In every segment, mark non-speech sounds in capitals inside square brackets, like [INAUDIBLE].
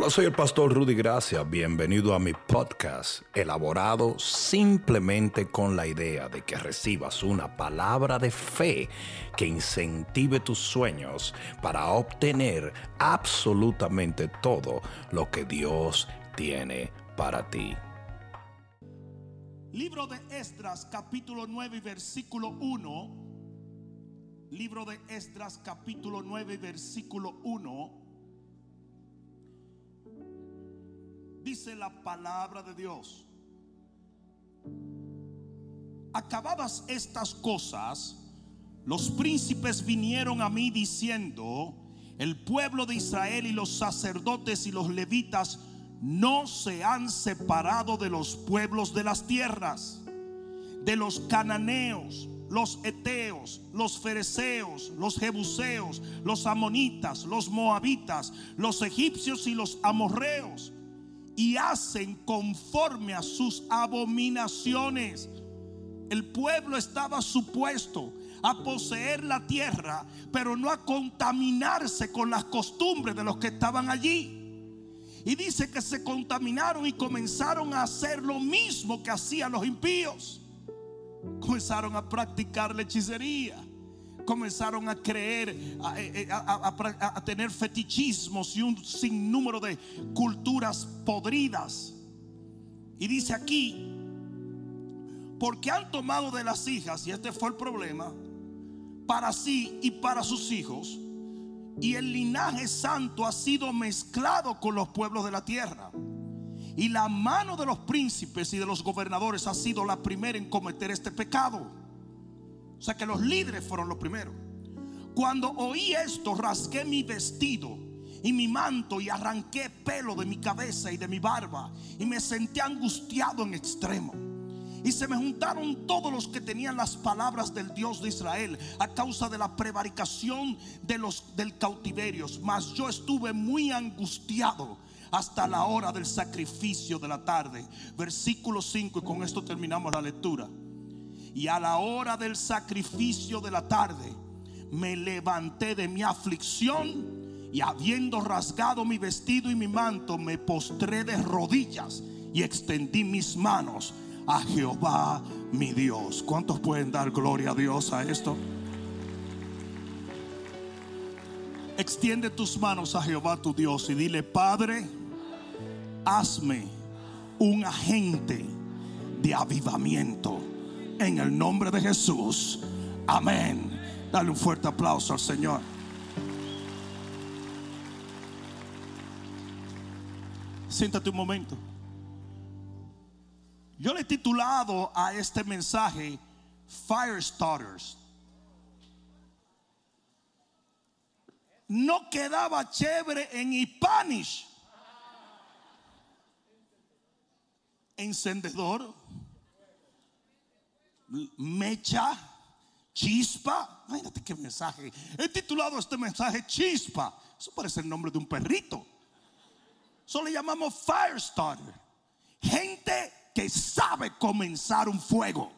Hola, soy el pastor Rudy Gracia. Bienvenido a mi podcast, elaborado simplemente con la idea de que recibas una palabra de fe que incentive tus sueños para obtener absolutamente todo lo que Dios tiene para ti. Libro de Esdras, capítulo 9, versículo 1. Libro de Esdras, capítulo 9, versículo 1. Dice la palabra de Dios. Acabadas estas cosas, los príncipes vinieron a mí diciendo, el pueblo de Israel y los sacerdotes y los levitas no se han separado de los pueblos de las tierras, de los cananeos, los eteos, los fereceos, los jebuseos, los amonitas, los moabitas, los egipcios y los amorreos y hacen conforme a sus abominaciones. El pueblo estaba supuesto a poseer la tierra, pero no a contaminarse con las costumbres de los que estaban allí. Y dice que se contaminaron y comenzaron a hacer lo mismo que hacían los impíos. Comenzaron a practicar la hechicería comenzaron a creer, eh, eh, a, tener fetichismos y un sinnúmero de culturas podridas. Y dice aquí, porque han tomado de las hijas, y este fue el problema, para sí y para sus hijos, y el linaje santo ha sido mezclado con los pueblos de la tierra. Y la mano de los príncipes y de los gobernadores ha sido la primera en cometer este pecado. O sea que los líderes fueron los primeros. Cuando oí esto, rasgué mi vestido y mi manto y arranqué pelo de mi cabeza y de mi barba y me senté angustiado en extremo. Y se me juntaron todos los que tenían las palabras del Dios de Israel a causa de la prevaricación de los del cautiverio. Mas yo estuve muy angustiado hasta la hora del sacrificio de la tarde. Versículo 5 y con esto terminamos la lectura. Y a la hora del sacrificio de la tarde me levanté de mi aflicción y habiendo rasgado mi vestido y mi manto me postré de rodillas y extendí mis manos a Jehová mi Dios. ¿Cuántos pueden dar gloria a Dios a esto? Extiende tus manos a Jehová tu Dios y dile, Padre, hazme un agente de avivamiento en el nombre de Jesús. Amén. Dale un fuerte aplauso al Señor. Siéntate un momento. Yo le he titulado a este mensaje Fire Starters. No quedaba chévere en Hispanish. Encendedor mecha, chispa. Imagínate qué mensaje. He titulado este mensaje Chispa. Eso parece el nombre de un perrito. Eso le llamamos fire starter. Gente que sabe comenzar un fuego.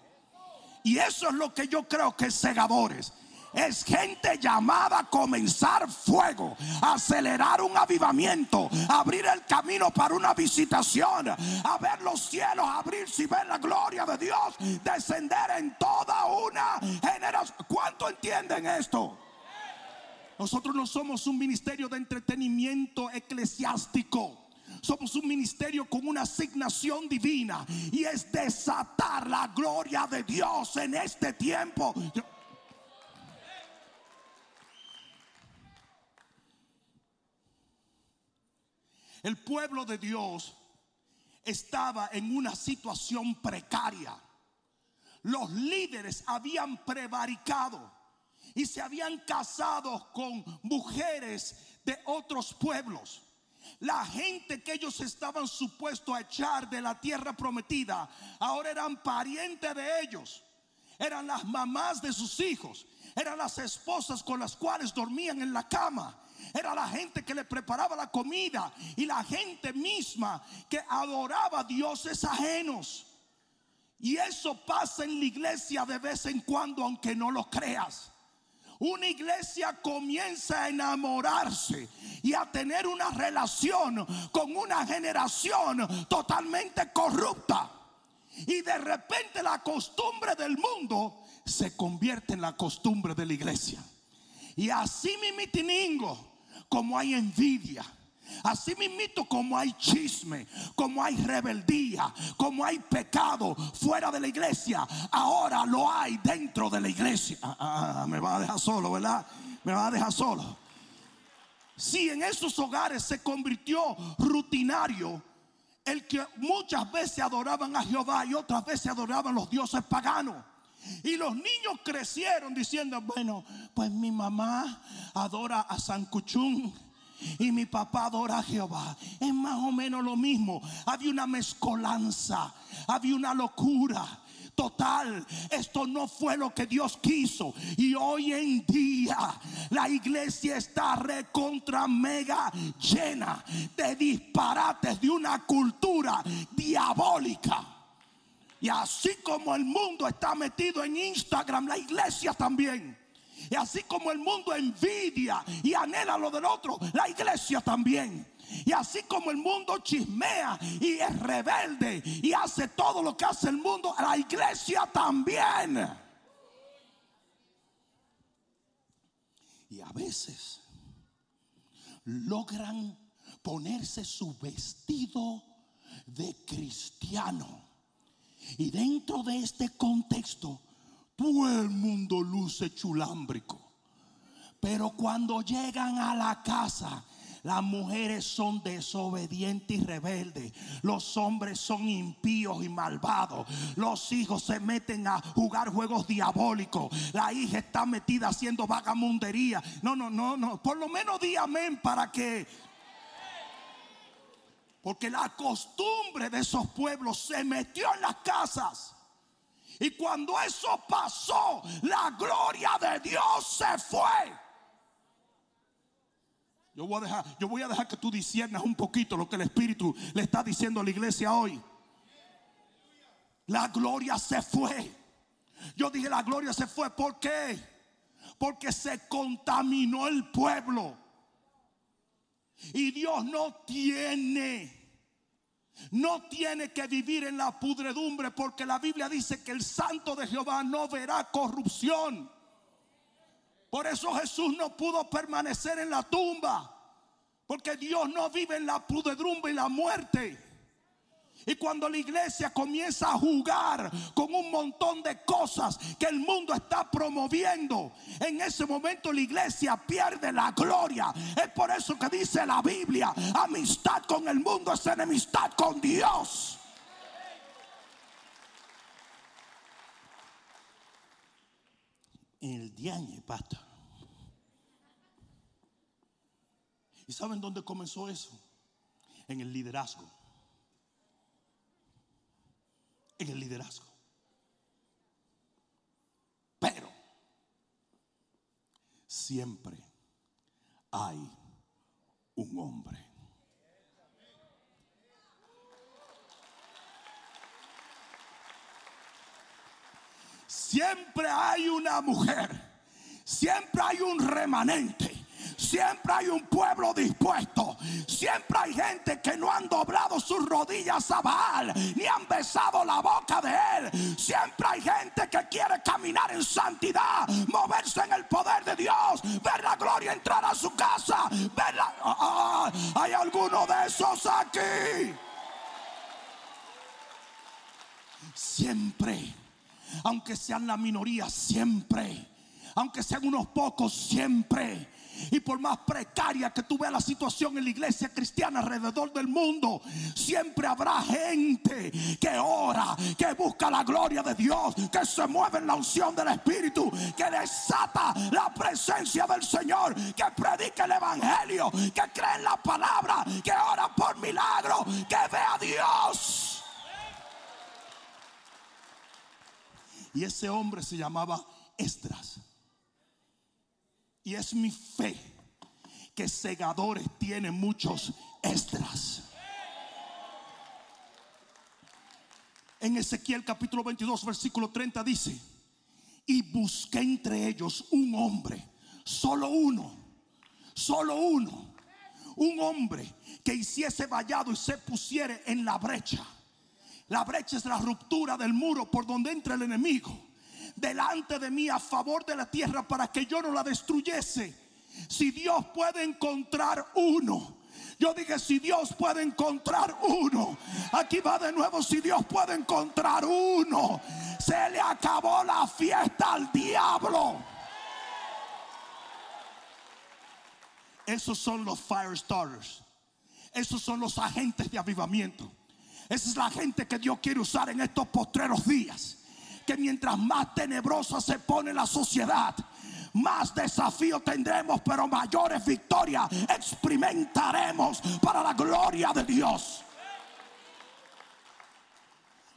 Y eso es lo que yo creo que es segadores es gente llamada a comenzar fuego, acelerar un avivamiento, abrir el camino para una visitación, a ver los cielos abrirse y ver la gloria de Dios descender en toda una generación. ¿Cuánto entienden esto? Nosotros no somos un ministerio de entretenimiento eclesiástico. Somos un ministerio con una asignación divina y es desatar la gloria de Dios en este tiempo. El pueblo de Dios estaba en una situación precaria. Los líderes habían prevaricado y se habían casado con mujeres de otros pueblos. La gente que ellos estaban supuestos a echar de la tierra prometida, ahora eran parientes de ellos. Eran las mamás de sus hijos. Eran las esposas con las cuales dormían en la cama era la gente que le preparaba la comida y la gente misma que adoraba dioses ajenos. Y eso pasa en la iglesia de vez en cuando, aunque no lo creas. una iglesia comienza a enamorarse y a tener una relación con una generación totalmente corrupta. Y de repente la costumbre del mundo se convierte en la costumbre de la iglesia. Y así mi mitiningo, como hay envidia, Así mismo como hay chisme, como hay rebeldía, como hay pecado fuera de la iglesia, ahora lo hay dentro de la iglesia. Ah, ah, ah, me va a dejar solo, ¿verdad? Me va a dejar solo. Si en esos hogares se convirtió rutinario el que muchas veces adoraban a Jehová y otras veces adoraban los dioses paganos. Y los niños crecieron diciendo, bueno, pues mi mamá adora a San Cuchún y mi papá adora a Jehová. Es más o menos lo mismo. Había una mezcolanza, había una locura. Total, esto no fue lo que Dios quiso. Y hoy en día la iglesia está recontra mega llena de disparates de una cultura diabólica. Y así como el mundo está metido en Instagram, la iglesia también. Y así como el mundo envidia y anhela lo del otro, la iglesia también. Y así como el mundo chismea y es rebelde y hace todo lo que hace el mundo, la iglesia también. Y a veces logran ponerse su vestido de cristiano. Y dentro de este contexto todo el mundo luce chulámbrico. Pero cuando llegan a la casa, las mujeres son desobedientes y rebeldes. Los hombres son impíos y malvados. Los hijos se meten a jugar juegos diabólicos. La hija está metida haciendo vagamundería. No, no, no, no. Por lo menos di amén para que... Porque la costumbre de esos pueblos se metió en las casas. Y cuando eso pasó, la gloria de Dios se fue. Yo voy, a dejar, yo voy a dejar que tú disiernas un poquito lo que el Espíritu le está diciendo a la iglesia hoy. La gloria se fue. Yo dije la gloria se fue. ¿Por qué? Porque se contaminó el pueblo. Y Dios no tiene no tiene que vivir en la pudredumbre porque la Biblia dice que el santo de Jehová no verá corrupción. Por eso Jesús no pudo permanecer en la tumba. Porque Dios no vive en la pudredumbre y la muerte. Y cuando la iglesia comienza a jugar con un montón de cosas que el mundo está promoviendo, en ese momento la iglesia pierde la gloria. Es por eso que dice la Biblia, amistad con el mundo es enemistad con Dios. El diañe, pata. ¿Y saben dónde comenzó eso? En el liderazgo el liderazgo. Pero siempre hay un hombre. Siempre hay una mujer. Siempre hay un remanente Siempre hay un pueblo dispuesto. Siempre hay gente que no han doblado sus rodillas a Baal ni han besado la boca de él. Siempre hay gente que quiere caminar en santidad, moverse en el poder de Dios, ver la gloria entrar a su casa. Ver ah, ah, hay alguno de esos aquí. Siempre, aunque sean la minoría, siempre aunque sean unos pocos, siempre y por más precaria que tú veas la situación en la iglesia cristiana alrededor del mundo, siempre habrá gente que ora, que busca la gloria de Dios, que se mueve en la unción del Espíritu, que desata la presencia del Señor, que predica el Evangelio, que cree en la palabra, que ora por milagro, que ve a Dios. Y ese hombre se llamaba Esdras. Y es mi fe que segadores tienen muchos extras. En Ezequiel capítulo 22, versículo 30 dice, y busqué entre ellos un hombre Solo uno, solo uno, un hombre que hiciese vallado y se pusiere en la brecha. La brecha es la ruptura del muro por donde entra el enemigo. Delante de mí a favor de la tierra para que yo no la destruyese. Si Dios puede encontrar uno. Yo dije, si Dios puede encontrar uno. Aquí va de nuevo, si Dios puede encontrar uno. Se le acabó la fiesta al diablo. Esos son los fire starters. Esos son los agentes de avivamiento. Esa es la gente que Dios quiere usar en estos postreros días. Mientras más tenebrosa se pone la sociedad, más desafíos tendremos, pero mayores victorias experimentaremos para la gloria de Dios.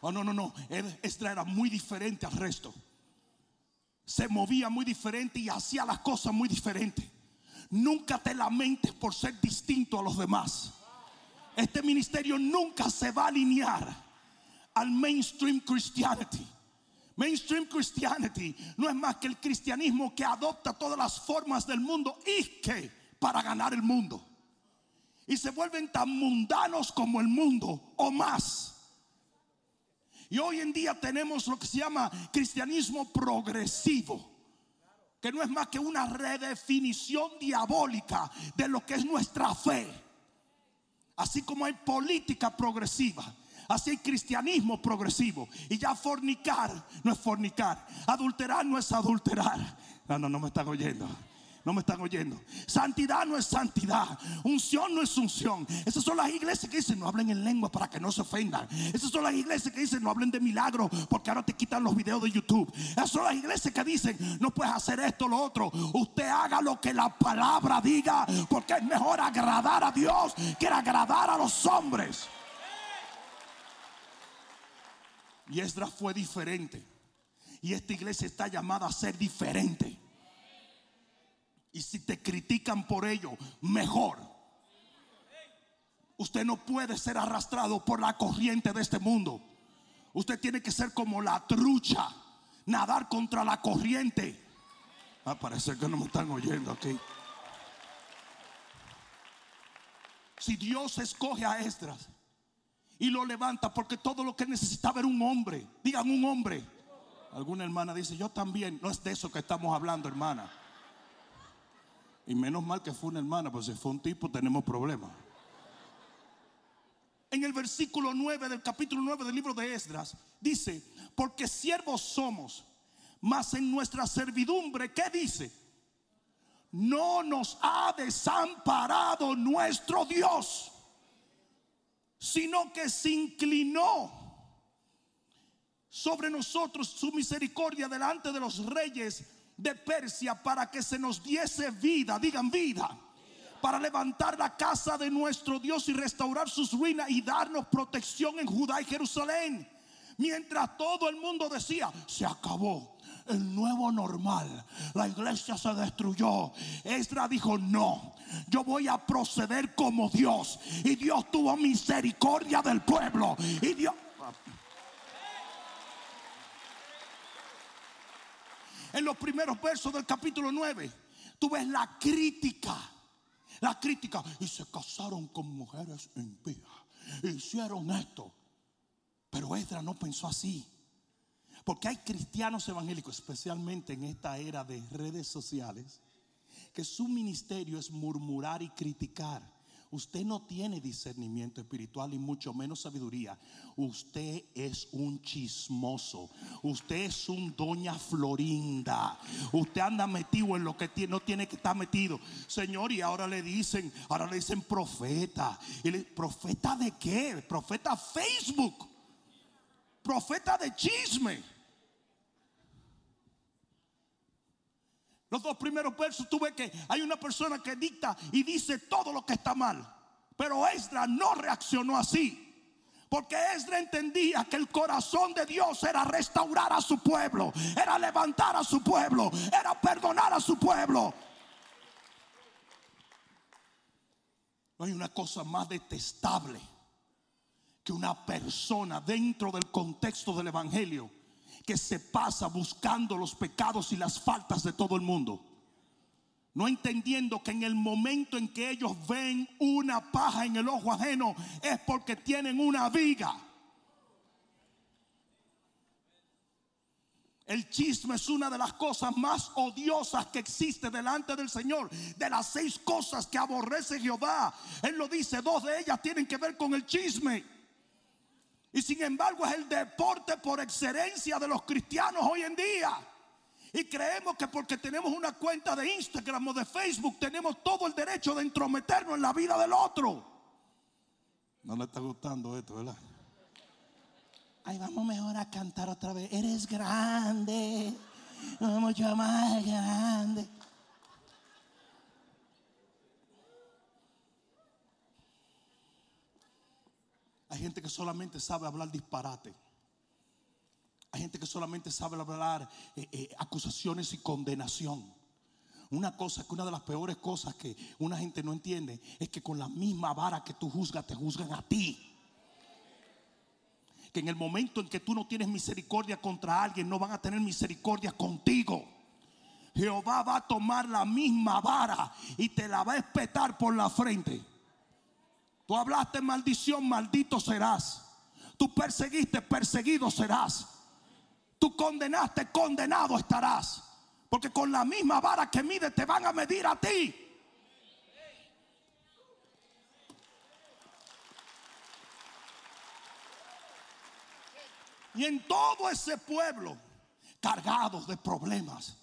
Oh, no, no, no. Esta era muy diferente al resto. Se movía muy diferente y hacía las cosas muy diferentes. Nunca te lamentes por ser distinto a los demás. Este ministerio nunca se va a alinear al mainstream Christianity. Mainstream Christianity no es más que el cristianismo que adopta todas las formas del mundo y que para ganar el mundo. Y se vuelven tan mundanos como el mundo o más. Y hoy en día tenemos lo que se llama cristianismo progresivo, que no es más que una redefinición diabólica de lo que es nuestra fe. Así como hay política progresiva Así hay cristianismo progresivo. Y ya fornicar no es fornicar. Adulterar no es adulterar. No, no, no me están oyendo. No me están oyendo. Santidad no es santidad. Unción no es unción. Esas son las iglesias que dicen no hablen en lengua para que no se ofendan. Esas son las iglesias que dicen no hablen de milagros porque ahora te quitan los videos de YouTube. Esas son las iglesias que dicen no puedes hacer esto o lo otro. Usted haga lo que la palabra diga porque es mejor agradar a Dios que agradar a los hombres. Y Esdras fue diferente. Y esta iglesia está llamada a ser diferente. Y si te critican por ello, mejor. Usted no puede ser arrastrado por la corriente de este mundo. Usted tiene que ser como la trucha, nadar contra la corriente. Parece que no me están oyendo aquí. Si Dios escoge a Esdras, y lo levanta porque todo lo que necesitaba era un hombre. Digan un hombre. Alguna hermana dice, yo también. No es de eso que estamos hablando, hermana. Y menos mal que fue una hermana, pues si fue un tipo tenemos problemas. En el versículo 9 del capítulo 9 del libro de Esdras dice, porque siervos somos, mas en nuestra servidumbre, ¿qué dice? No nos ha desamparado nuestro Dios sino que se inclinó sobre nosotros su misericordia delante de los reyes de Persia para que se nos diese vida, digan vida, para levantar la casa de nuestro Dios y restaurar sus ruinas y darnos protección en Judá y Jerusalén. Mientras todo el mundo decía, se acabó, el nuevo normal. La iglesia se destruyó. Esdra dijo, no, yo voy a proceder como Dios. Y Dios tuvo misericordia del pueblo. Y Dios... En los primeros versos del capítulo 9, tú ves la crítica. La crítica. Y se casaron con mujeres impías. Hicieron esto. Pero Esdra no pensó así. Porque hay cristianos evangélicos, especialmente en esta era de redes sociales, que su ministerio es murmurar y criticar. Usted no tiene discernimiento espiritual y mucho menos sabiduría. Usted es un chismoso. Usted es un doña Florinda. Usted anda metido en lo que no tiene que estar metido. Señor, y ahora le dicen, ahora le dicen profeta. ¿Y ¿Profeta de qué? Profeta Facebook. Profeta de chisme. Los dos primeros versos tuve que hay una persona que dicta y dice todo lo que está mal. Pero Esdra no reaccionó así. Porque Esdra entendía que el corazón de Dios era restaurar a su pueblo, era levantar a su pueblo, era perdonar a su pueblo. No hay una cosa más detestable que una persona dentro del contexto del Evangelio que se pasa buscando los pecados y las faltas de todo el mundo. no entendiendo que en el momento en que ellos ven una paja en el ojo ajeno es porque tienen una viga. El chisme es una de las cosas más odiosas que existe delante del Señor. De las seis cosas que aborrece Jehová, Él lo dice, dos de ellas tienen que ver con el chisme. Y sin embargo es el deporte por excelencia de los cristianos hoy en día. Y creemos que porque tenemos una cuenta de Instagram o de Facebook tenemos todo el derecho de entrometernos en la vida del otro. No le está gustando esto, ¿verdad? Ay, vamos mejor a cantar otra vez. Eres grande, mucho más grande. Hay gente que solamente sabe hablar disparate. Hay gente que solamente sabe hablar eh, eh, acusaciones y condenación. Una cosa que una de las peores cosas que una gente no entiende es que con la misma vara que tú juzgas, te juzgan a ti. Que en el momento en que tú no tienes misericordia contra alguien, no van a tener misericordia contigo. Jehová va a tomar la misma vara y te la va a espetar por la frente. Tú hablaste maldición, maldito serás. Tú perseguiste, perseguido serás tú condenaste, condenado estarás. Porque con la misma vara que mide te van a medir a ti. Y en todo ese pueblo, cargados de problemas,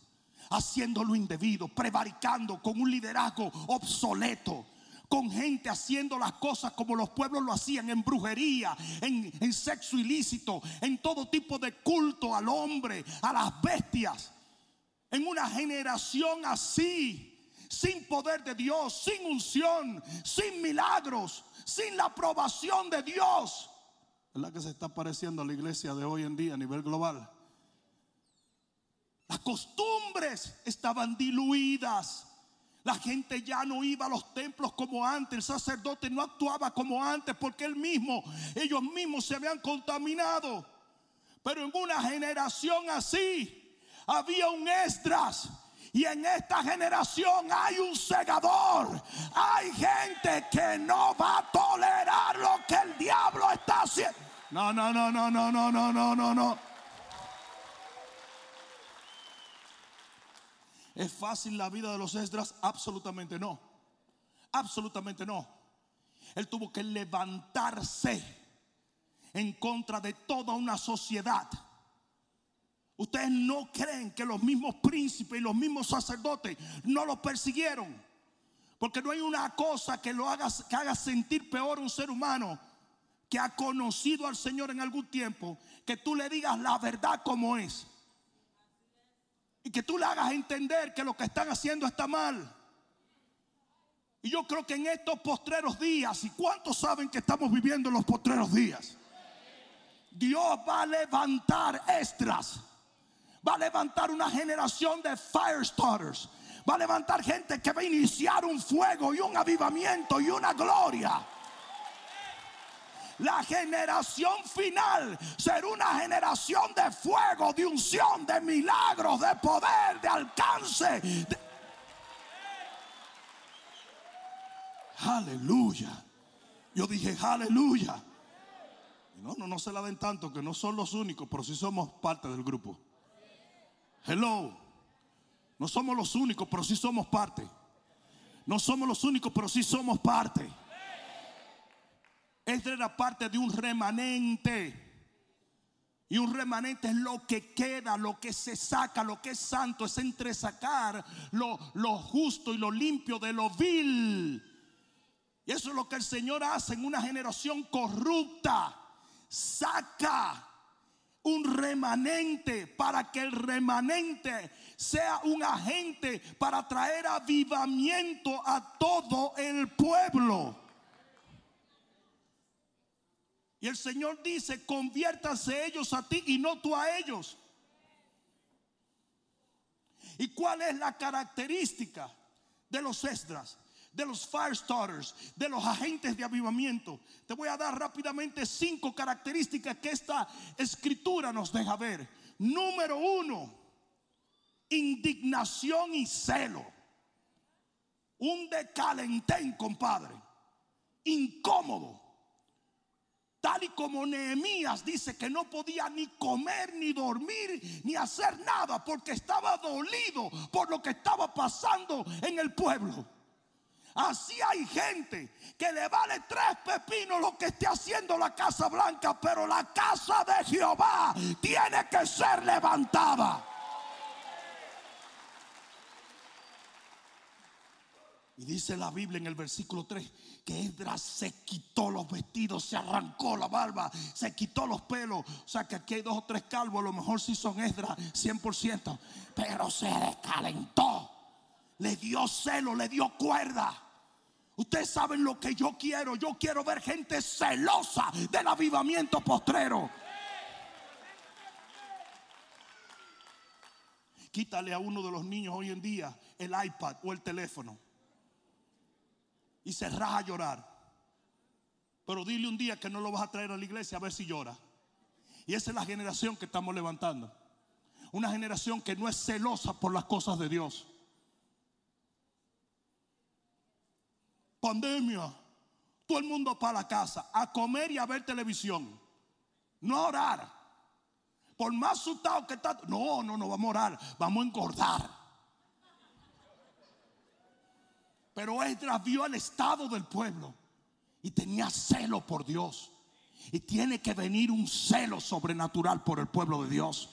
haciendo lo indebido, prevaricando con un liderazgo obsoleto, con gente haciendo las cosas como los pueblos lo hacían, en brujería, en, sexo ilícito, en todo tipo de culto al hombre, a las bestias. En una generación así, sin poder de Dios, sin unción, sin milagros, sin la aprobación de Dios. ¿Verdad que se está pareciendo a la iglesia de hoy en día a nivel global? Las costumbres estaban diluidas. La gente ya no iba a los templos como antes. El sacerdote no actuaba como antes porque él mismo, ellos mismos se habían contaminado. Pero en una generación así había un Esdras. Y en esta generación hay un segador. Hay gente que no va a tolerar lo que el diablo está haciendo. No, no, no, no, no, no, no, no, no, no. ¿Es fácil la vida de los Esdras? Absolutamente no. Absolutamente no. Él tuvo que levantarse en contra de toda una sociedad. Ustedes no creen que los mismos príncipes y los mismos sacerdotes no lo persiguieron. Porque no hay una cosa que lo haga, que haga sentir peor un ser humano que ha conocido al Señor en algún tiempo, que tú le digas la verdad como es. Y que tú le hagas entender que lo que están haciendo está mal. Y yo creo que en estos postreros días, ¿y cuántos saben que estamos viviendo en los postreros días? Dios va a levantar extras. Va a levantar una generación de fire starters. Va a levantar gente que va a iniciar un fuego y un avivamiento y una gloria. La generación final será una generación de fuego, de unción, de milagros, de poder, de alcance. Aleluya. Yo dije, aleluya. No, no, no se la den tanto, que no son los únicos, pero sí somos parte del grupo. Hello. No somos los únicos, pero sí somos parte. No somos los únicos, pero sí somos parte. Esta era parte de un remanente. Y un remanente es lo que queda, lo que se saca, lo que es santo, es entresacar lo, lo justo y lo limpio de lo vil. Y eso es lo que el Señor hace en una generación corrupta. Saca un remanente para que el remanente sea un agente para traer avivamiento a todo el pueblo. Y el Señor dice, conviértanse ellos a ti y no tú a ellos. ¿Y cuál es la característica de los Esdras, de los fire starters, de los agentes de avivamiento? Te voy a dar rápidamente cinco características que esta escritura nos deja ver. Número uno, indignación y celo. un decalentén, compadre, incómodo. Tal y como Nehemías dice que no podía ni comer, ni dormir, ni hacer nada porque estaba dolido por lo que estaba pasando en el pueblo. Así hay gente que le vale tres pepinos lo que esté haciendo la Casa Blanca, pero la casa de Jehová tiene que ser levantada. Y dice la Biblia en el versículo 3 que Esdras se quitó los vestidos, se arrancó la barba, se quitó los pelos. O sea que aquí hay dos o tres calvos, a lo mejor sí son Esdras 100%. Pero se descalentó, le dio celo, le dio cuerda. Ustedes saben lo que yo quiero. Yo quiero ver gente celosa del avivamiento postrero. Quítale a uno de los niños hoy en día el iPad o el teléfono y se a llorar. Pero dile un día que no lo vas a traer a la iglesia a ver si llora. Y esa es la generación que estamos levantando. Una generación que no es celosa por las cosas de Dios. Pandemia. Todo el mundo para la casa a comer y a ver televisión. No a orar. Por más asustado que está. No, no, no vamos a orar. Vamos a engordar. Pero Esdras vio el estado del pueblo y tenía celo por Dios. Y tiene que venir un celo sobrenatural por el pueblo de Dios.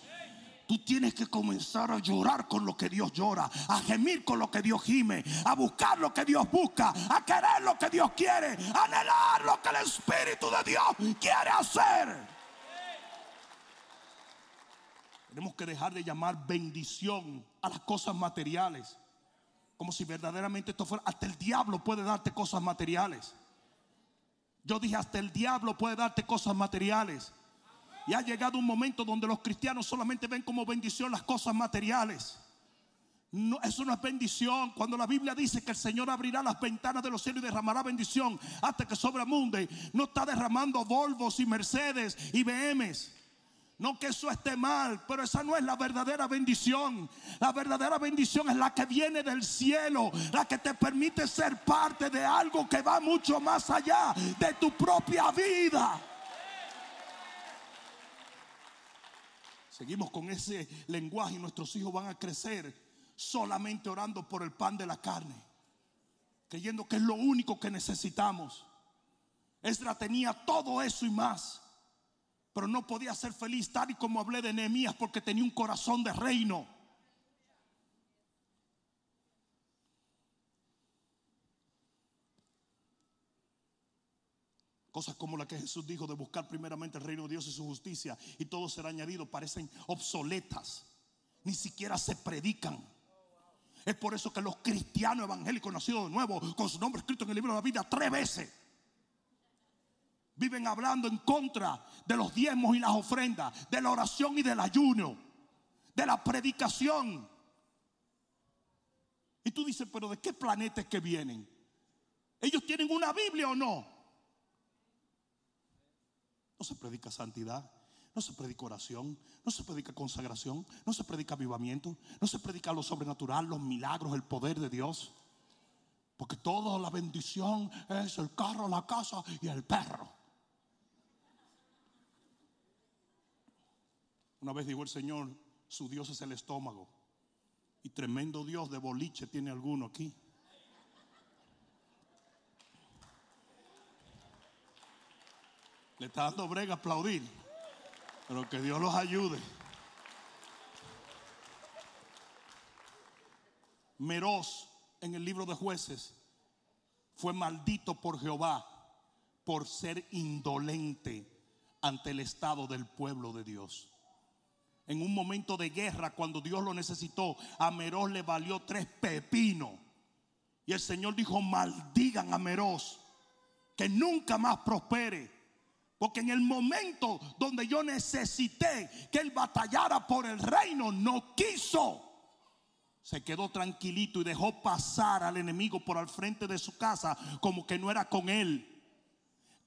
Tú tienes que comenzar a llorar con lo que Dios llora, a gemir con lo que Dios gime, a buscar lo que Dios busca, a querer lo que Dios quiere, a anhelar lo que el Espíritu de Dios quiere hacer. Tenemos que dejar de llamar bendición a las cosas materiales como si verdaderamente esto fuera, hasta el diablo puede darte cosas materiales. Yo dije, hasta el diablo puede darte cosas materiales. Y ha llegado un momento donde los cristianos solamente ven como bendición las cosas materiales. No, eso no es bendición. Cuando la Biblia dice que el Señor abrirá las ventanas de los cielos y derramará bendición hasta que sobremunde, no está derramando Volvos y Mercedes y BMs. No que eso esté mal, pero esa no es la verdadera bendición. La verdadera bendición es la que viene del cielo, la que te permite ser parte de algo que va mucho más allá de tu propia vida. Seguimos con ese lenguaje y nuestros hijos van a crecer solamente orando por el pan de la carne, creyendo que es lo único que necesitamos. Esdra tenía todo eso y más pero no podía ser feliz tal y como hablé de Nehemías porque tenía un corazón de reino. Cosas como la que Jesús dijo de buscar primeramente el reino de Dios y su justicia y todo será añadido parecen obsoletas. Ni siquiera se predican. Es por eso que los cristianos evangélicos nacidos de nuevo, con su nombre escrito en el libro de la vida tres veces, viven hablando en contra de los diezmos y las ofrendas, de la oración y del ayuno, de la predicación. Y tú dices, pero ¿de qué planeta es que vienen? ¿Ellos tienen una Biblia o no? No se predica santidad, no se predica oración, no se predica consagración, no se predica avivamiento, no se predica lo sobrenatural, los milagros, el poder de Dios. Porque toda la bendición es el carro, la casa y el perro. Una vez dijo el Señor, su Dios es el estómago. Y tremendo Dios de boliche tiene alguno aquí. Le está dando brega aplaudir. Pero que Dios los ayude. Meroz en el libro de jueces fue maldito por Jehová por ser indolente ante el estado del pueblo de Dios en un momento de guerra, cuando Dios lo necesitó, a Meroz le valió tres pepinos. Y el Señor dijo, maldigan a Meroz, que nunca más prospere. Porque en el momento donde yo necesité que él batallara por el reino, no quiso. Se quedó tranquilito y dejó pasar al enemigo por al frente de su casa como que no era con él.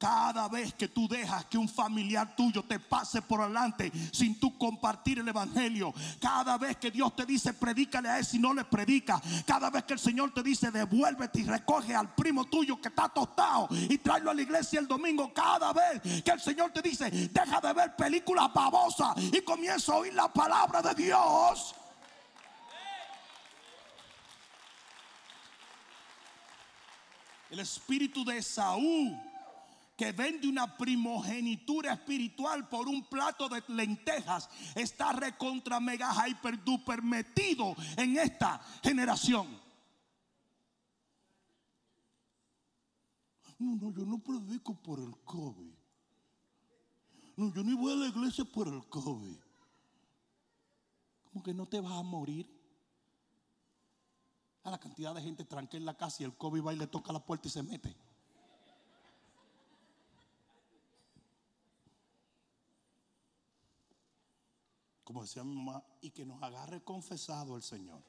Cada vez que tú dejas que un familiar tuyo te pase por delante sin tú compartir el evangelio, cada vez que Dios te dice predícale a él si no le predica, cada vez que el Señor te dice devuélvete y recoge al primo tuyo que está tostado y tráelo a la iglesia el domingo, cada vez que el Señor te dice deja de ver películas babosas y comienza a oír la palabra de Dios. El espíritu de Saúl que vende una primogenitura espiritual por un plato de lentejas está recontra mega hyper duper metido en esta generación. No, no, yo no predico por el COVID. No, yo ni voy a la iglesia por el COVID. ¿Cómo que no te vas a morir? A la cantidad de gente tranquila en la casa y el COVID va y le toca la puerta y se mete. Como decía mi mamá, y que nos agarre confesado el Señor.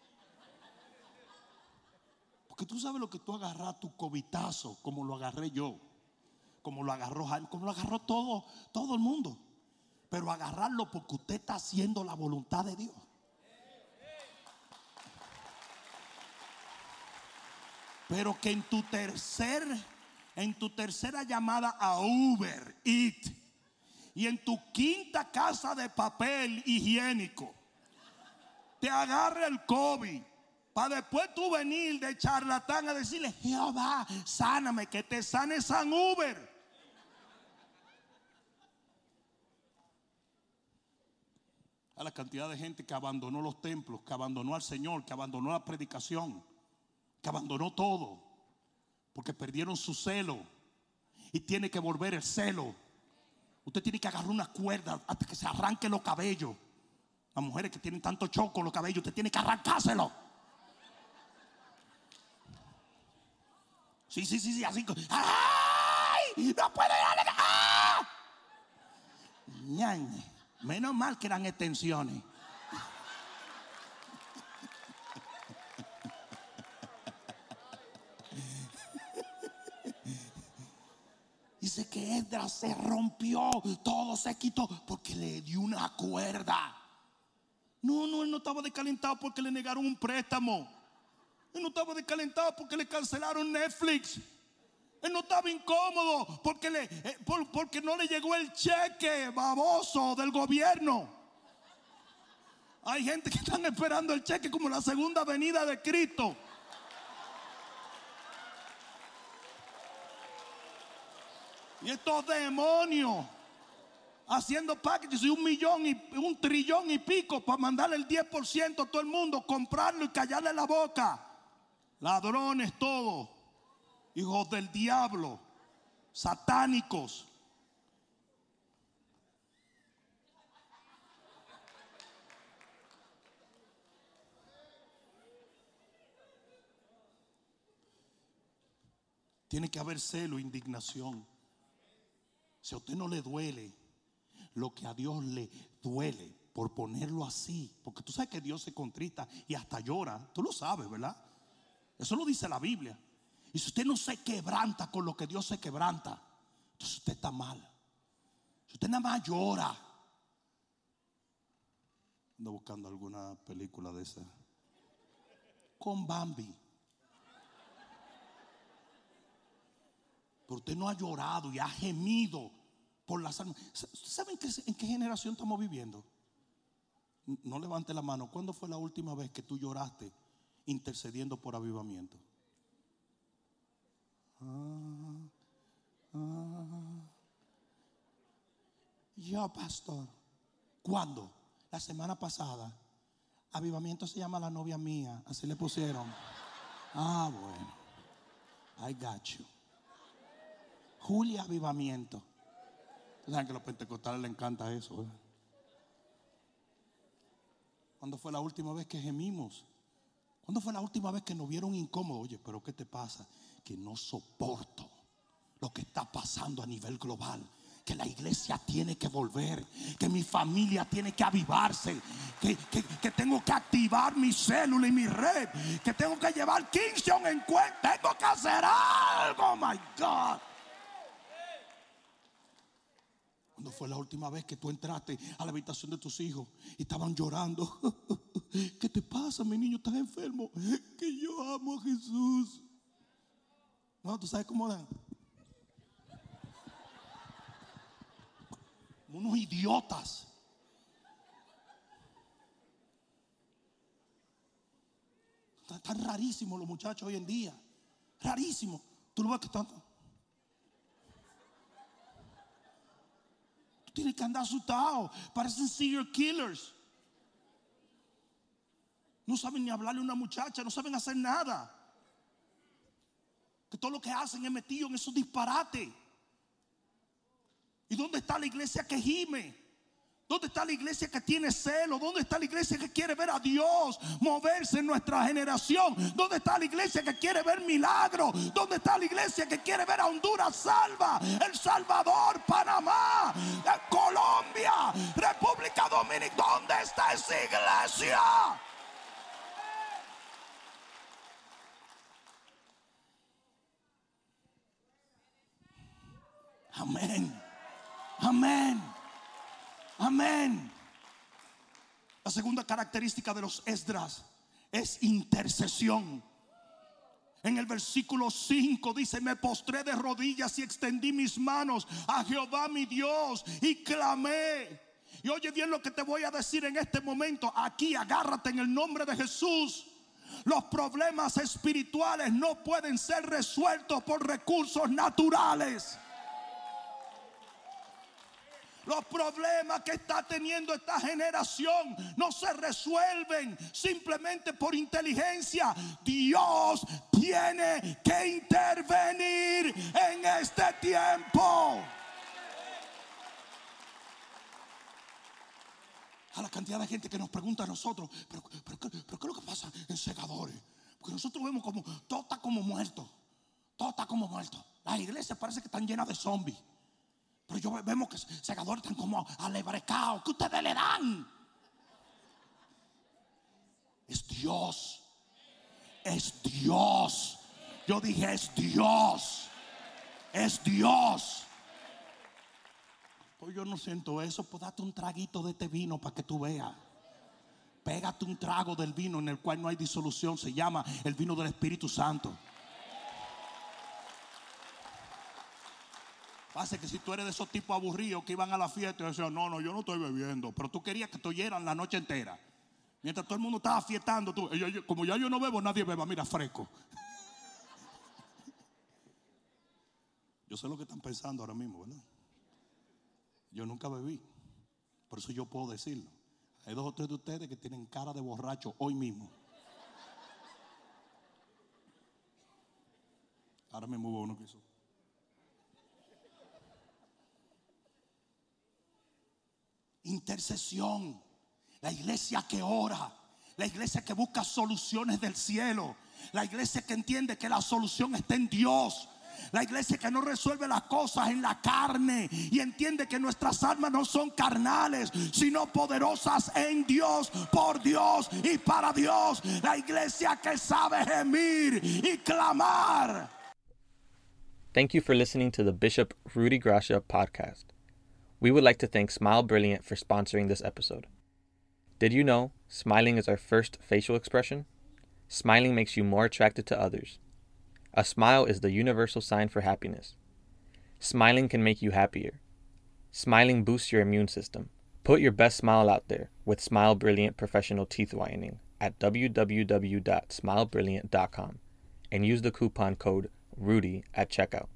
Porque tú sabes lo que tú agarras tu covitazo, como lo agarré yo, como lo agarró como lo agarró todo, todo el mundo. Pero agarrarlo porque usted está haciendo la voluntad de Dios. Pero que en tu tercer, en tu tercera llamada a Uber, Eat, y en tu quinta casa de papel higiénico, te agarre el COVID. Para después tú venir de charlatán a decirle, Jehová, sáname, que te sane San Uber. A la cantidad de gente que abandonó los templos, que abandonó al Señor, que abandonó la predicación que abandonó todo porque perdieron su celo y tiene que volver el celo. Usted tiene que agarrar una cuerda hasta que se arranque los cabellos. Las mujeres que tienen tanto choco los cabellos, usted tiene que arrancárselo. Sí, sí, sí, sí, así. ¡Ay! ¡No puede darle! ¡Ah! Menos mal que eran extensiones. Dice que Edra se rompió, todo se quitó porque le dio una cuerda. No, no, él no estaba descalentado porque le negaron un préstamo. Él no estaba descalentado porque le cancelaron Netflix. Él no estaba incómodo porque, le, eh, porque no le llegó el cheque baboso del gobierno. Hay gente que están esperando el cheque como la segunda venida de Cristo. Y estos demonios haciendo packages y un millón y un trillón y pico para mandarle el 10% a todo el mundo, comprarlo y callarle la boca. Ladrones todos, hijos del diablo, satánicos. Tiene que haber celo, indignación. Si a usted no le duele lo que a Dios le duele, por ponerlo así, porque tú sabes que Dios se contrita y hasta llora, tú lo sabes, ¿verdad? Eso lo dice la Biblia. Y si usted no se quebranta con lo que Dios se quebranta, entonces usted está mal. Si usted nada más llora, ando buscando alguna película de esa, con Bambi. Pero usted no ha llorado y ha gemido por las almas. ¿Saben en qué generación estamos viviendo? No levante la mano. ¿Cuándo fue la última vez que tú lloraste intercediendo por avivamiento? Ah, ah. Yo, pastor. ¿Cuándo? La semana pasada. Avivamiento se llama la novia mía. Así le pusieron. Ah, bueno. I got you. Julia Avivamiento. Saben que a los pentecostales les encanta eso. ¿Cuándo fue la última vez que gemimos? ¿Cuándo fue la última vez que nos vieron incómodos? Oye, pero ¿qué te pasa? Que no soporto lo que está pasando a nivel global. Que la iglesia tiene que volver. Que mi familia tiene que avivarse. Que, que tengo que activar mi célula y mi red. Que tengo que llevar Kingston en cuenta. Tengo que hacer algo, my God. Fue la última vez que tú entraste a la habitación de tus hijos y estaban llorando? [LAUGHS] ¿Qué te pasa, mi niño? ¿Estás enfermo? Que yo amo a Jesús. No, tú sabes cómo dan. Unos idiotas. Están rarísimos los muchachos hoy en día. Rarísimos. Tú lo ves que están. Tienes que andar asustado. Parecen serial killers. No saben ni hablarle a una muchacha, no saben hacer nada. Que todo lo que hacen es metido en esos disparates. ¿Y dónde está la iglesia que gime? ¿Dónde está la iglesia que tiene celo? ¿Dónde está la iglesia que quiere ver a Dios moverse en nuestra generación? ¿Dónde está la iglesia que quiere ver milagros? ¿Dónde está la iglesia que quiere ver a Honduras salva? El Salvador, Panamá, Colombia, República Dominicana. ¿Dónde está esa iglesia? Amén. Amén. Amén. La segunda característica de los Esdras es intercesión. En el versículo 5 dice, me postré de rodillas y extendí mis manos a Jehová mi Dios y clamé. Y oye bien lo que te voy a decir en este momento. Aquí agárrate en el nombre de Jesús. Los problemas espirituales no pueden ser resueltos por recursos naturales. Los problemas que está teniendo esta generación no se resuelven simplemente por inteligencia. Dios tiene que intervenir en este tiempo. A la cantidad de gente que nos pregunta a nosotros, pero, ¿qué es lo que pasa en segadores? Porque nosotros vemos como todo está como muerto. Todo está como muerto. Las iglesias parece que están llenas de zombies. Pero yo vemos que segadores están como alebrecados. ¿Qué ustedes le dan? Es Dios. Es Dios. Yo dije, es Dios. Es Dios. Pues yo no siento eso. Pues date un traguito de este vino para que tú veas. Pégate un trago del vino en el cual no hay disolución. Se llama el vino del Espíritu Santo. Pasa que si tú eres de esos tipos aburridos que iban a la fiesta y decían, no, no, yo no estoy bebiendo, pero tú querías que te oyeran la noche entera. Mientras todo el mundo estaba fiestando, tú, como ya yo no bebo, nadie beba, mira, fresco. [LAUGHS] Yo sé lo que están pensando ahora mismo, ¿verdad? Yo nunca bebí, por eso yo puedo decirlo. Hay dos o tres de ustedes que tienen cara de borracho hoy mismo. Ahora me muevo uno que hizo. Intercesión. La iglesia que ora. La iglesia que busca soluciones del cielo. La iglesia que entiende que la solución está en Dios. La iglesia que no resuelve las cosas en la carne y entiende que nuestras almas no son carnales, sino poderosas en Dios, por Dios y para Dios. La iglesia que sabe gemir y clamar. Thank you for listening to the Bishop Rudy Gracia podcast. We would like to thank Smile Brilliant for sponsoring this episode. Did you know smiling is our first facial expression? Smiling makes you more attracted to others. A smile is the universal sign for happiness. Smiling can make you happier. Smiling boosts your immune system. Put your best smile out there with Smile Brilliant Professional Teeth Whitening at www.smilebrilliant.com and use the coupon code RUDY at checkout.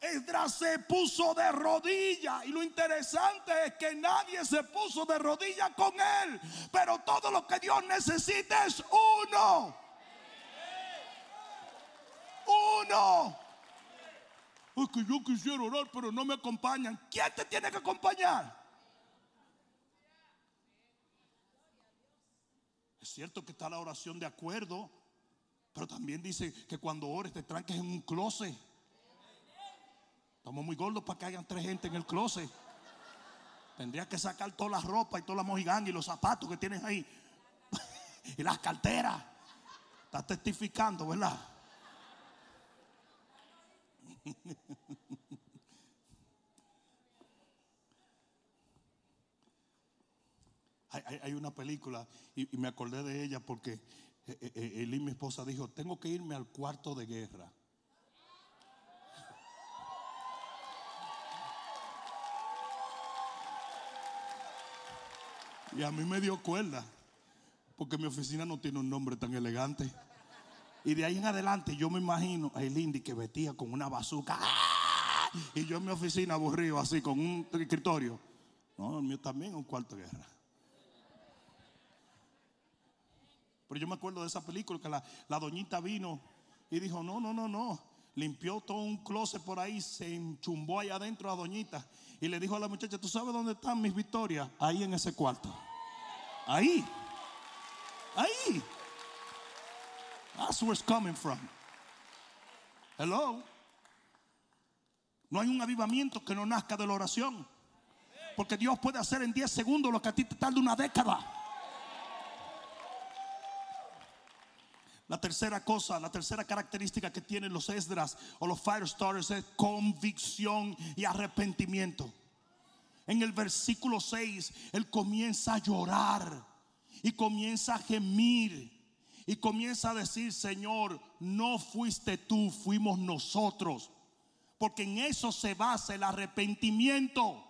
Esdras se puso de rodillas y lo interesante es que nadie se puso de rodillas con él, pero todo lo que Dios necesita es uno. Uno. Es que yo quisiera orar, pero no me acompañan. ¿Quién te tiene que acompañar? Es cierto que está la oración de acuerdo, pero también dice que cuando ores te tranques en un closet. Estamos muy gordos para que hayan tres gente en el closet. Tendría que sacar toda la ropa y toda la mojiganga y los zapatos que tienes ahí. [LAUGHS] y las carteras. Estás testificando, ¿verdad? [LAUGHS] hay, una película y, y, me acordé de ella porque eh, eh, eh, Eli, mi esposa, dijo, tengo que irme al cuarto de guerra. Y a mí me dio cuerda, porque mi oficina no tiene un nombre tan elegante. Y de ahí en adelante yo me imagino a Lindy que vestía con una bazuca. ¡Ah! Y yo en mi oficina aburrido así con un escritorio. No, el mío también un cuarto de guerra. Pero yo me acuerdo de esa película que la, la doñita vino y dijo, no, no, no, no. Limpió todo un closet por ahí, se enchumbó allá adentro a doñita y le dijo a la muchacha, ¿tú sabes dónde están mis victorias? Ahí en ese cuarto. Ahí. Ahí. That's where it's coming from. Hello. No hay un avivamiento que no nazca de la oración. Porque Dios puede hacer en 10 segundos lo que a ti te tarda una década. La tercera cosa, la tercera característica que tienen los Esdras o los Fire Starters es convicción y arrepentimiento. En el versículo 6, él comienza a llorar y comienza a gemir y comienza a decir, Señor, no fuiste tú, fuimos nosotros. Porque en eso se basa el arrepentimiento.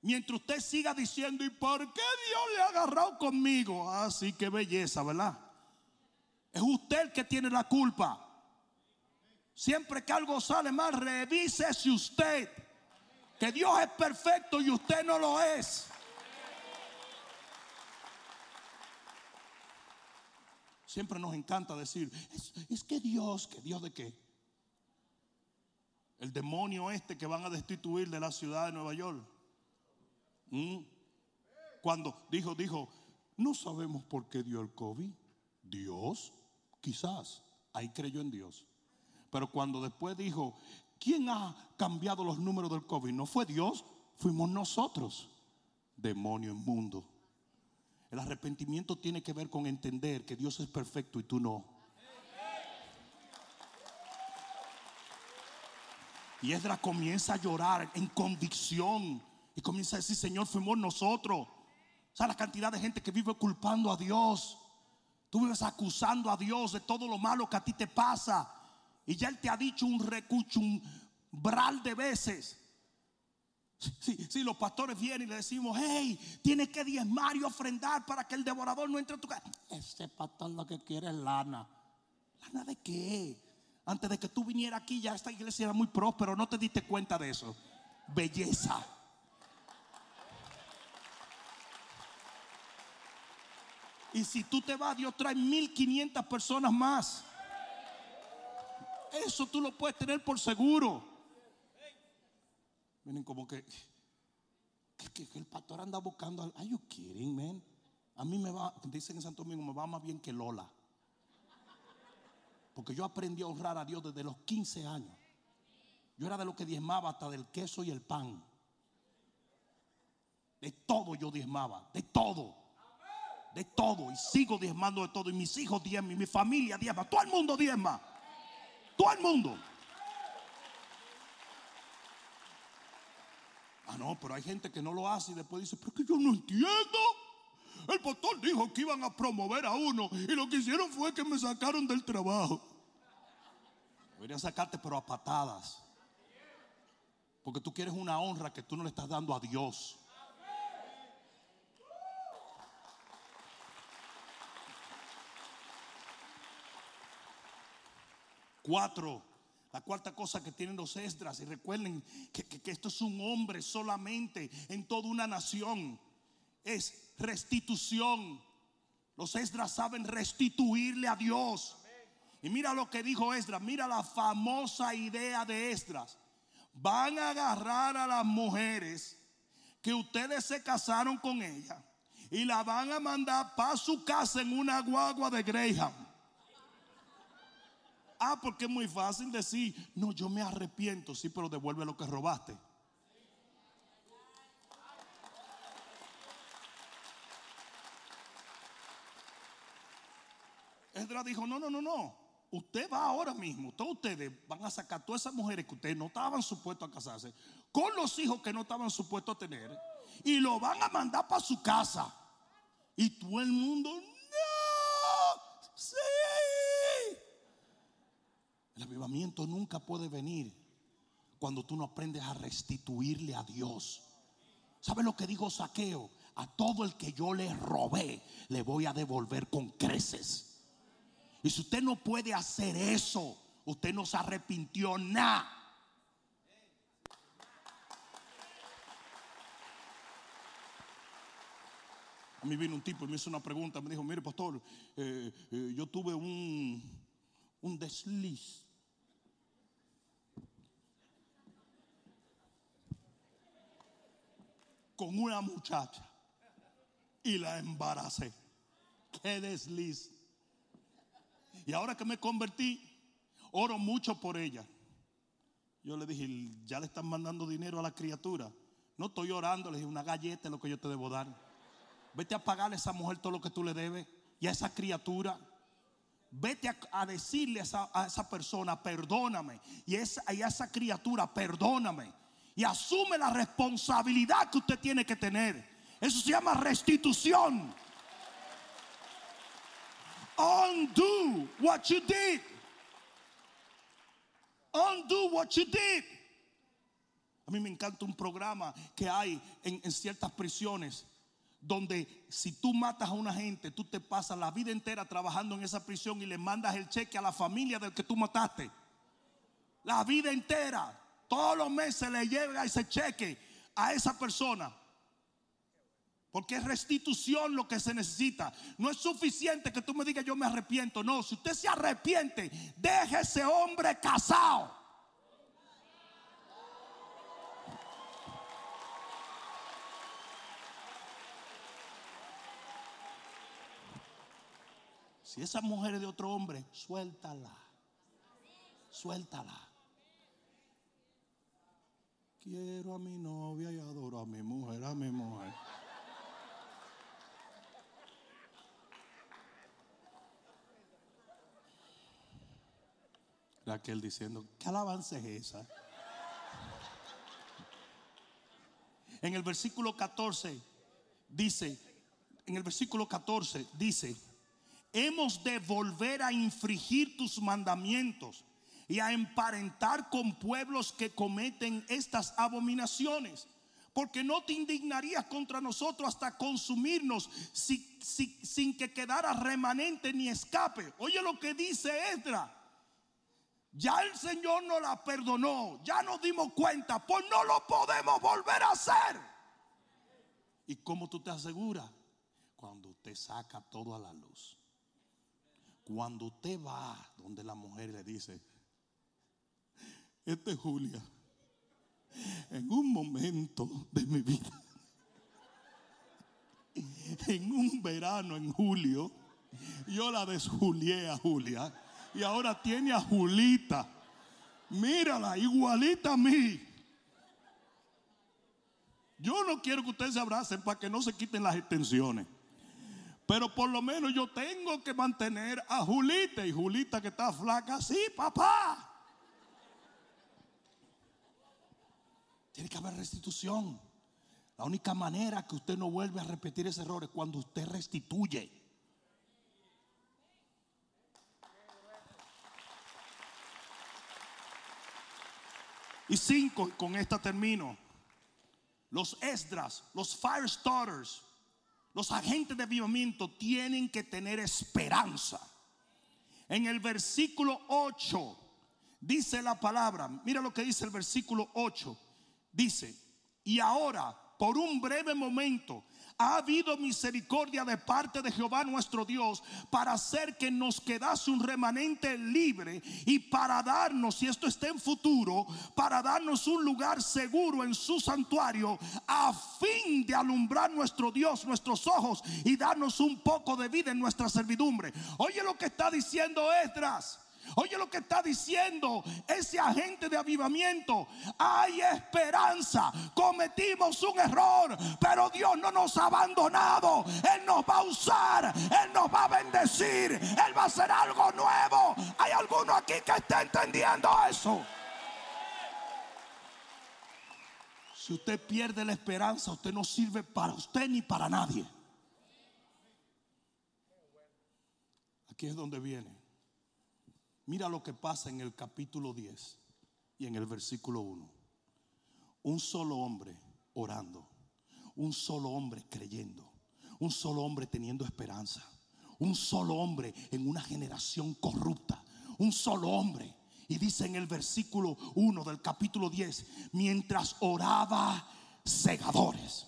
Mientras usted siga diciendo, ¿y por qué Dios le ha agarrado conmigo? Así que belleza, ¿verdad? Es usted el que tiene la culpa. Siempre que algo sale mal, revísese usted. Que Dios es perfecto y usted no lo es. Siempre nos encanta decir, es, que Dios, que Dios de qué? El demonio este que van a destituir de la ciudad de Nueva York. ¿Mm? Cuando dijo, dijo, no sabemos por qué dio el COVID. Dios, quizás, ahí creyó en Dios. Pero cuando después dijo, ¿quién ha cambiado los números del COVID? No fue Dios, fuimos nosotros. Demonio inmundo. El arrepentimiento tiene que ver con entender que Dios es perfecto y tú no. Y Esdras comienza a llorar en convicción y comienza a decir, Señor, fuimos nosotros. ¿Sabes la cantidad de gente que vive culpando a Dios? Tú vives acusando a Dios de todo lo malo que a ti te pasa. Y ya Él te ha dicho un recucho, un bral de veces. Si, si, los pastores vienen y le decimos, hey, tienes que diezmar y ofrendar para que el devorador no entre a tu casa. Ese pastor lo que quiere es lana. ¿Lana de qué? Antes de que tú vinieras aquí ya esta iglesia era muy próspero, no te diste cuenta de eso. Belleza. Y si tú te vas, Dios trae 1500 personas más. Eso tú lo puedes tener por seguro. Miren como que, el pastor anda buscando. Are you kidding? A mí me va, dicen en Santo Domingo, me va más bien que Lola. Porque yo aprendí a honrar a Dios desde los 15 años. Yo era de lo que diezmaba hasta del queso y el pan. De todo yo diezmaba, de todo. De todo. Y sigo diezmando de todo. Y mis hijos diezman, y mi familia diezma. Todo el mundo diezma. Todo el mundo. Ah, no, pero hay gente que no lo hace y después dice, pero que yo no entiendo. El pastor dijo que iban a promover a uno y lo que hicieron fue que me sacaron del trabajo. Deberían sacarte pero a patadas. Porque tú quieres una honra que tú no le estás dando a Dios. Cuatro. La cuarta cosa que tienen los Esdras, y recuerden que, esto es un hombre solamente en toda una nación, es restitución. Los Esdras saben restituirle a Dios. Y mira lo que dijo Esdras, mira la famosa idea de Esdras. Van a agarrar a las mujeres que ustedes se casaron con ella y la van a mandar para su casa en una guagua de Greyhound. Ah, porque es muy fácil decir, no, yo me arrepiento, sí, pero devuelve lo que robaste. Esdras dijo, no, no, no, no. Usted va ahora mismo, todos ustedes van a sacar todas esas mujeres que ustedes no estaban supuestos a casarse, con los hijos que no estaban supuestos a tener, y lo van a mandar para su casa. Y todo el mundo, no, sí. El avivamiento nunca puede venir cuando tú no aprendes a restituirle a Dios. ¿Sabe lo que dijo Saqueo? A todo el que yo le robé, le voy a devolver con creces. Y si usted no puede hacer eso, usted no se arrepintió nada. A mí vino un tipo y me hizo una pregunta. Me dijo: Mire, pastor, eh, eh, yo tuve un, un desliz. Con una muchacha y la embaracé. Qué desliz. Y ahora que me convertí, oro mucho por ella. Yo le dije, ya le están mandando dinero a la criatura. No estoy orando, le dije, una galleta es lo que yo te debo dar. Vete a pagarle a esa mujer todo lo que tú le debes y a esa criatura. Vete a, decirle a esa, persona, perdóname. Y, esa, y a esa criatura, perdóname. Y asume la responsabilidad que usted tiene que tener. Eso se llama restitución. Undo what you did. Undo what you did. A mí me encanta un programa que hay en, en ciertas prisiones donde si tú matas a una gente, tú te pasas la vida entera trabajando en esa prisión y le mandas el cheque a la familia del que tú mataste. La vida entera, todos los meses le llega ese cheque a esa persona. Porque es restitución lo que se necesita. No es suficiente que tú me digas yo me arrepiento. No, si usted se arrepiente, deje ese hombre casado. Si esa mujer es de otro hombre, suéltala. Suéltala. Quiero a mi novia y adoro a mi mujer, a mi mujer. Raquel diciendo, ¿qué alabanza es esa? En el versículo 14 dice, en el versículo 14 dice, hemos de volver a infringir tus mandamientos y a emparentar con pueblos que cometen estas abominaciones. Porque no te indignarías contra nosotros hasta consumirnos sin que quedara remanente ni escape. Oye lo que dice Edra. Ya el Señor nos la perdonó, ya nos dimos cuenta, pues no lo podemos volver a hacer. ¿Y cómo tú te aseguras? Cuando usted saca todo a la luz. Cuando usted va donde la mujer le dice, este es Julia, en un momento de mi vida, en un verano en julio, yo la desjulié a Julia y ahora tiene a Julita. Mírala, igualita a mí. Yo no quiero que ustedes se abracen para que no se quiten las extensiones. Pero por lo menos yo tengo que mantener a Julita y Julita que está flaca. Sí, papá. Tiene que haber restitución. La única manera que usted no vuelve a repetir ese error es cuando usted restituye. Y cinco, con esta termino. Los Esdras, los Fire Starters, los agentes de avivamiento tienen que tener esperanza. En el versículo 8 dice la palabra, mira lo que dice el versículo 8. Dice, y ahora, por un breve momento, ha habido misericordia de parte de Jehová nuestro Dios para hacer que nos quedase un remanente libre y para darnos, si esto está en futuro, para darnos un lugar seguro en su santuario a fin de alumbrar nuestro Dios, nuestros ojos y darnos un poco de vida en nuestra servidumbre. Oye lo que está diciendo Esdras. Oye lo que está diciendo ese agente de avivamiento. Hay esperanza. Cometimos un error, pero Dios no nos ha abandonado. Él nos va a usar. Él nos va a bendecir. Él va a hacer algo nuevo. ¿Hay alguno aquí que está entendiendo eso? Si usted pierde la esperanza, usted no sirve para usted ni para nadie. Aquí es donde viene. Mira lo que pasa en el capítulo 10 y en el versículo 1. Un solo hombre orando, un solo hombre creyendo, un solo hombre teniendo esperanza, un solo hombre en una generación corrupta, un solo hombre. Y dice en el versículo 1 del capítulo 10, mientras oraba segadores.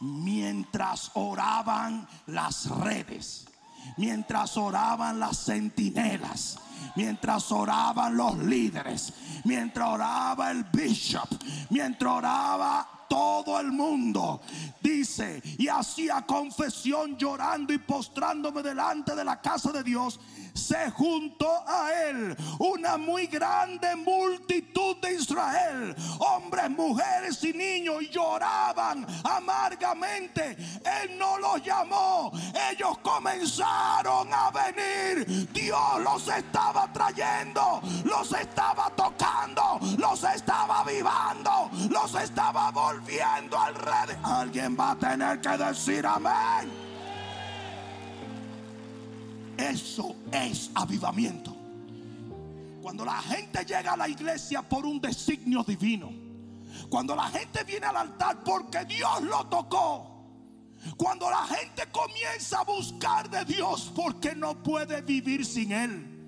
Mientras oraban las redes, mientras oraban las centinelas, mientras oraban los líderes, mientras oraba el bishop, mientras oraba todo el mundo. Dice, y hacía confesión llorando y postrándome delante de la casa de Dios se juntó a él una muy grande multitud de Israel, hombres, mujeres y niños, lloraban amargamente. Él no los llamó, ellos comenzaron a venir. Dios los estaba trayendo, los estaba tocando, los estaba avivando, los estaba volviendo al rey. Alguien va a tener que decir amén. Eso es avivamiento. Cuando la gente llega a la iglesia por un designio divino. Cuando la gente viene al altar porque Dios lo tocó. Cuando la gente comienza a buscar de Dios porque no puede vivir sin Él.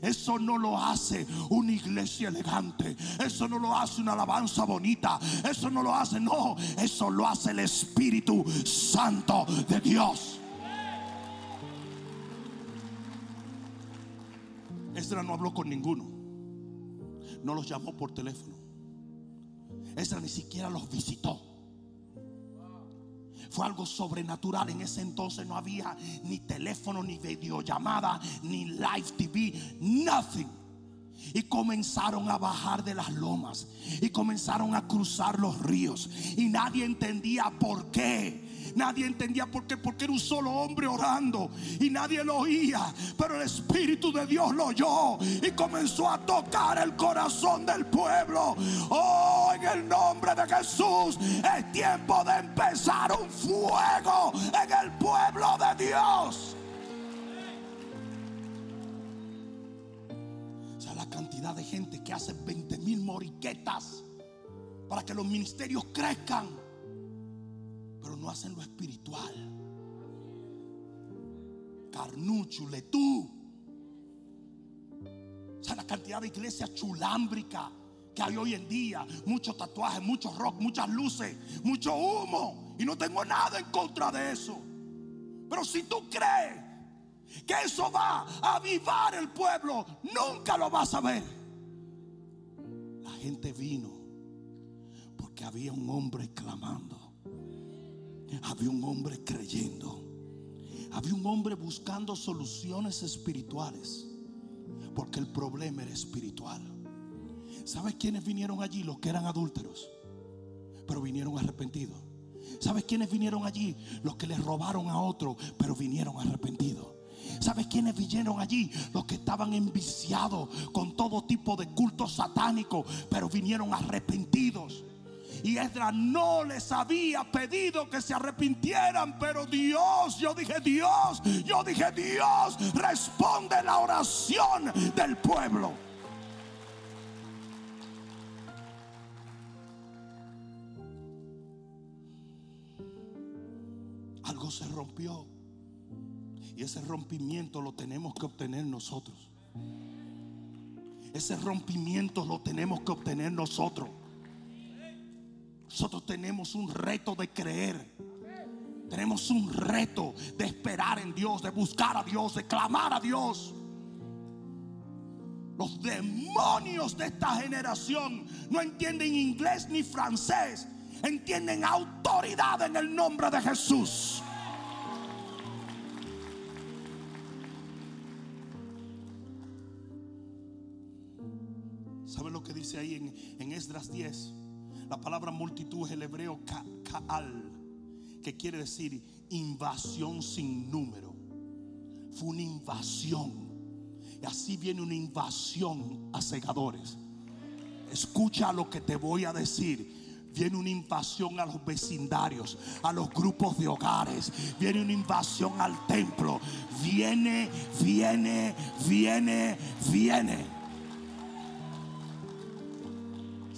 Eso no lo hace una iglesia elegante. Eso no lo hace una alabanza bonita. Eso no lo hace, no. Eso lo hace el Espíritu Santo de Dios. No habló con ninguno. No los llamó por teléfono. Esdras ni siquiera los visitó. Fue algo sobrenatural. En ese entonces no había ni teléfono, ni videollamada, ni live TV, nothing. Y comenzaron a bajar de las lomas. Y comenzaron a cruzar los ríos. Y nadie entendía por qué. Nadie entendía por qué, porque era un solo hombre orando y nadie lo oía. Pero el Espíritu de Dios lo oyó y comenzó a tocar el corazón del pueblo. Oh, en el nombre de Jesús, es tiempo de empezar un fuego en el pueblo de Dios. O sea, la cantidad de gente que hace 20 mil moriquetas para que los ministerios crezcan pero no hacen lo espiritual. Carnúchule tú. O sea, la cantidad de iglesias chulámbrica que hay hoy en día. Muchos tatuajes, mucho rock, muchas luces, mucho humo. Y no tengo nada en contra de eso. Pero si tú crees que eso va a avivar el pueblo, nunca lo vas a ver. La gente vino porque había un hombre clamando había un hombre creyendo. Había un hombre buscando soluciones espirituales. Porque el problema era espiritual. ¿Sabes quiénes vinieron allí? Los que eran adúlteros. Pero vinieron arrepentidos. ¿Sabes quiénes vinieron allí? Los que le robaron a otro, pero vinieron arrepentidos. ¿Sabes quiénes vinieron allí? Los que estaban enviciados con todo tipo de cultos satánicos, pero vinieron arrepentidos. Y Esdras no les había pedido que se arrepintieran, pero Dios, yo dije Dios, yo dije Dios, responde la oración del pueblo. Algo se rompió. Y ese rompimiento lo tenemos que obtener nosotros. Ese rompimiento lo tenemos que obtener nosotros. Nosotros tenemos un reto de creer. Tenemos un reto de esperar en Dios, de buscar a Dios, de clamar a Dios. Los demonios de esta generación no entienden inglés ni francés, entienden autoridad en el nombre de Jesús. ¿Saben lo que dice ahí en, en Esdras 10? La palabra multitud es el hebreo ka'al, que quiere decir invasión sin número. Fue una invasión. Y así viene una invasión a segadores. Escucha lo que te voy a decir. Viene una invasión a los vecindarios, a los grupos de hogares. Viene una invasión al templo. Viene, viene, viene, viene.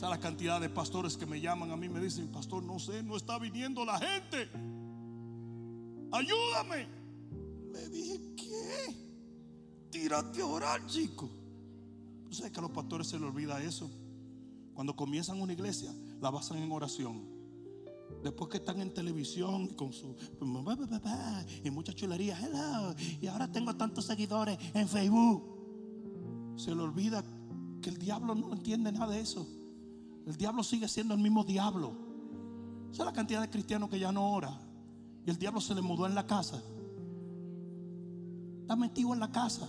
¿Sabes la cantidad de pastores que me llaman a mí? Me dicen, pastor, no sé, no está viniendo la gente. Ayúdame. Le dije, ¿qué? Tírate a orar, chico. ¿Tú sabes que a los pastores se les olvida eso? Cuando comienzan una iglesia, la basan en oración. Después que están en televisión con su y mucha chulería, hello, y ahora tengo tantos seguidores en Facebook. Se le olvida que el diablo no entiende nada de eso. El diablo sigue siendo el mismo diablo. Esa es la cantidad de cristianos que ya no ora. Y el diablo se le mudó en la casa. Está metido en la casa.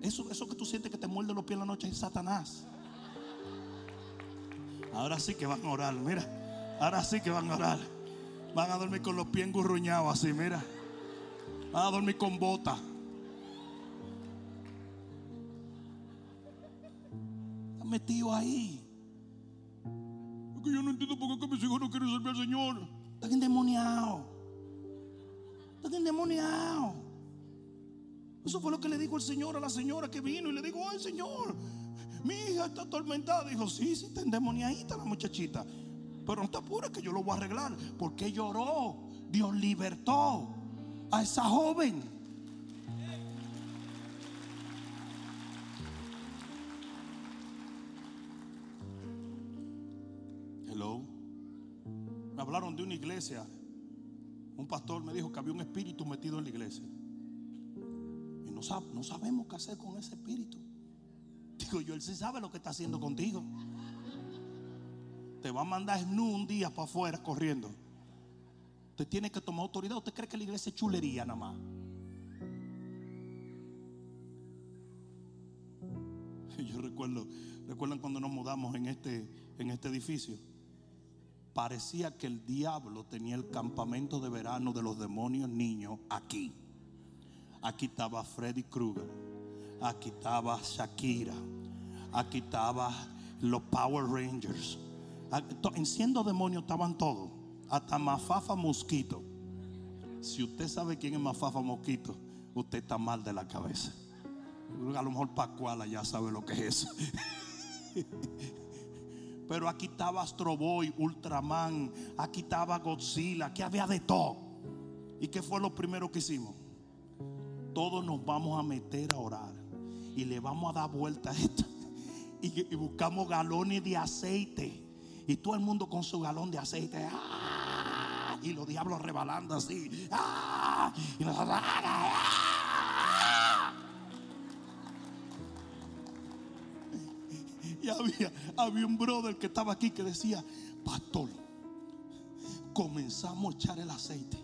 Eso, eso que tú sientes que te muerde los pies en la noche es Satanás. Ahora sí que van a orar, mira. Ahora sí que van a orar. Van a dormir con los pies engurruñados así, mira. Van a dormir con bota. Está metido ahí. Porque yo no entiendo por qué mis hijos no quieren servir al Señor. Están endemoniados. Están endemoniados. Eso fue lo que le dijo el Señor a la señora que vino y le dijo, ay Señor, mi hija está atormentada. Dijo, sí, sí, está endemoniadita la muchachita. Pero no te apures que yo lo voy a arreglar. Porque lloró. Dios libertó a esa joven. De una iglesia. Un pastor me dijo que había un espíritu metido en la iglesia. Y no, sab- no sabemos qué hacer con ese espíritu. Digo yo, él sí sabe lo que está haciendo contigo. Te va a mandar nu un día para afuera corriendo. Usted tiene que tomar autoridad. ¿Usted cree que la iglesia es chulería nada más? [LAUGHS] Yo recuerdo, recuerdan cuando nos mudamos en este, en este edificio. Parecía que el diablo tenía el campamento de verano de los demonios niños aquí. Aquí estaba Freddy Krueger. Aquí estaba Shakira. Aquí estaba los Power Rangers. En siendo demonios estaban todos. Hasta Mafafa Mosquito. Si usted sabe quién es Mafafa Mosquito, usted está mal de la cabeza. A lo mejor Pacuala ya sabe lo que es eso. [LAUGHS] Pero aquí estaba Astro Boy, Ultraman, aquí estaba Godzilla, aquí había de todo. ¿Y qué fue lo primero que hicimos? Todos nos vamos a meter a orar y le vamos a dar vuelta a esto. [LAUGHS] Y, y buscamos galones de aceite. Y todo el mundo con su galón de aceite. ¡ah! Y los diablos rebalando así. ¡ah! Y nosotros. ¡ah! Había, había un brother que estaba aquí que decía, pastor, comenzamos a echar el aceite.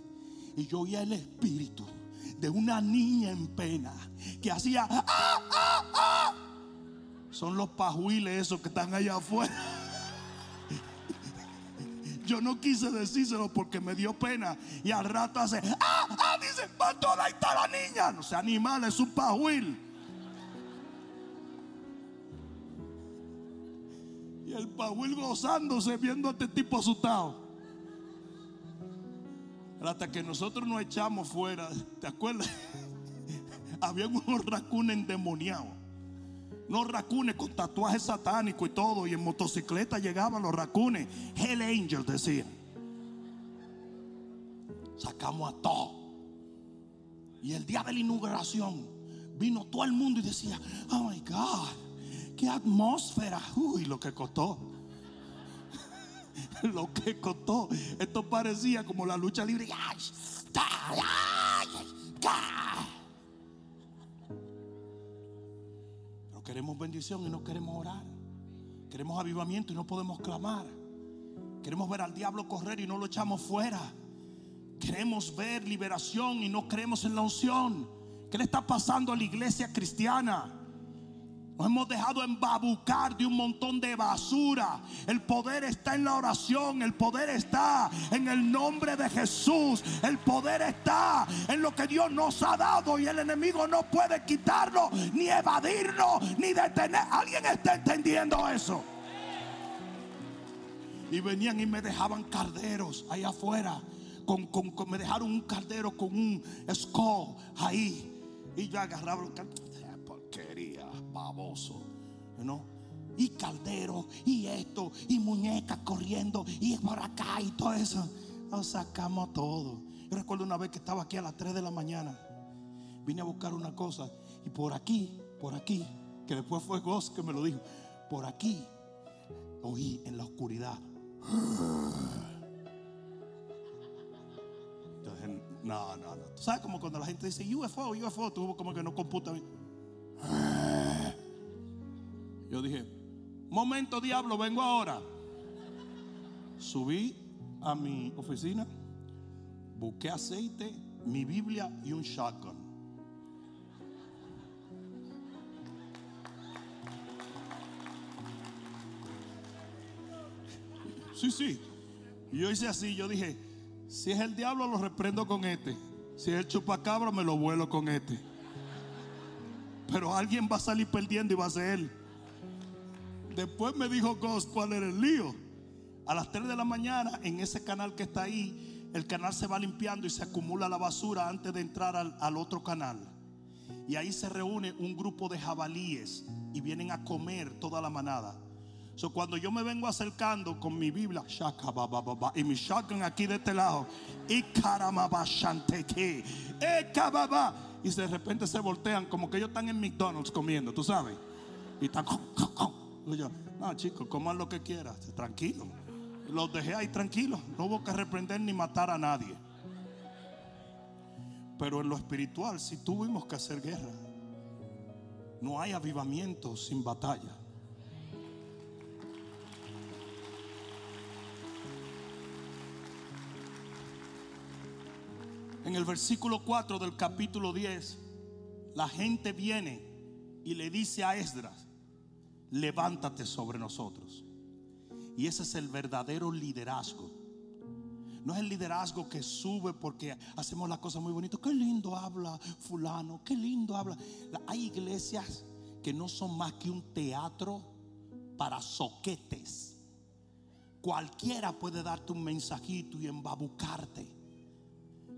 Y yo oía el espíritu de una niña en pena que hacía, "Ah, ah, ah". son los pajuiles esos que están allá afuera. Yo no quise decírselo porque me dio pena. Y al rato hace, ¡ah! ¡ah! Dice, pastor, ahí está la niña. No sea animal, es un pajuil. Pajuil gozándose viendo a este tipo asustado. Hasta que nosotros nos echamos fuera, ¿te acuerdas? [LAUGHS] Habían unos racunes endemoniados. Unos racunes con tatuajes satánicos y todo. Y en motocicleta llegaban los racunes. Hell Angels decían. Sacamos a todos. Y el día de la inauguración vino todo el mundo y decía, oh my God, qué atmósfera. Uy, lo que costó. [LAUGHS] lo que costó. Esto parecía como la lucha libre. Pero queremos bendición y no queremos orar. Queremos avivamiento y no podemos clamar. Queremos ver al diablo correr y no lo echamos fuera. Queremos ver liberación y no creemos en la unción. ¿Qué le está pasando a la iglesia cristiana? Nos hemos dejado embabucar de un montón de basura. El poder está en la oración. El poder está en el nombre de Jesús. El poder está en lo que Dios nos ha dado. Y el enemigo no puede quitarlo, ni evadirlo, ni detener. ¿Alguien está entendiendo eso? Y venían y me dejaban calderos ahí afuera. Con, con- me dejaron un caldero con un skull ahí. Y yo agarraba el caldero. Baboso. Know? Y caldero, y esto, y muñecas corriendo, y por acá, y todo eso. Lo sacamos todo. Yo recuerdo una vez que estaba aquí a las 3 de la mañana. Vine a buscar una cosa, y por aquí, por aquí, que después fue Ghost que me lo dijo. Por aquí, oí en la oscuridad. Entonces, no, no, no. ¿Tú sabes como cuando la gente dice UFO, UFO, tú como que no computa bien. Yo dije, momento diablo, vengo ahora. Subí a mi oficina, busqué aceite, mi Biblia y un shotgun. Sí, sí. Yo hice así, yo dije, si es el diablo lo reprendo con este. Si es el chupacabra me lo vuelo con este. Pero alguien va a salir perdiendo y va a ser él. Después me dijo Ghost cuál era el lío. A las 3 de la mañana, en ese canal que está ahí, el canal se va limpiando y se acumula la basura antes de entrar al, otro canal. Y ahí se reúne un grupo de jabalíes y vienen a comer toda la manada. So, cuando yo me vengo acercando con mi Biblia y mi shotgun aquí de este lado, y cababa, y de repente se voltean como que ellos están en McDonald's comiendo, tú sabes, y están. No, chicos, coman lo que quieran, tranquilo. Los dejé ahí tranquilos, no hubo que reprender ni matar a nadie. Pero en lo espiritual sí tuvimos que hacer guerra. No hay avivamiento sin batalla. En el versículo 4 del capítulo 10, la gente viene y le dice a Esdras, levántate sobre nosotros. Y ese es el verdadero liderazgo. No es el liderazgo que sube porque hacemos las cosas muy bonitas. Qué lindo habla fulano, qué lindo habla. Hay iglesias que no son más que un teatro para soquetes. Cualquiera puede darte un mensajito y embabucarte.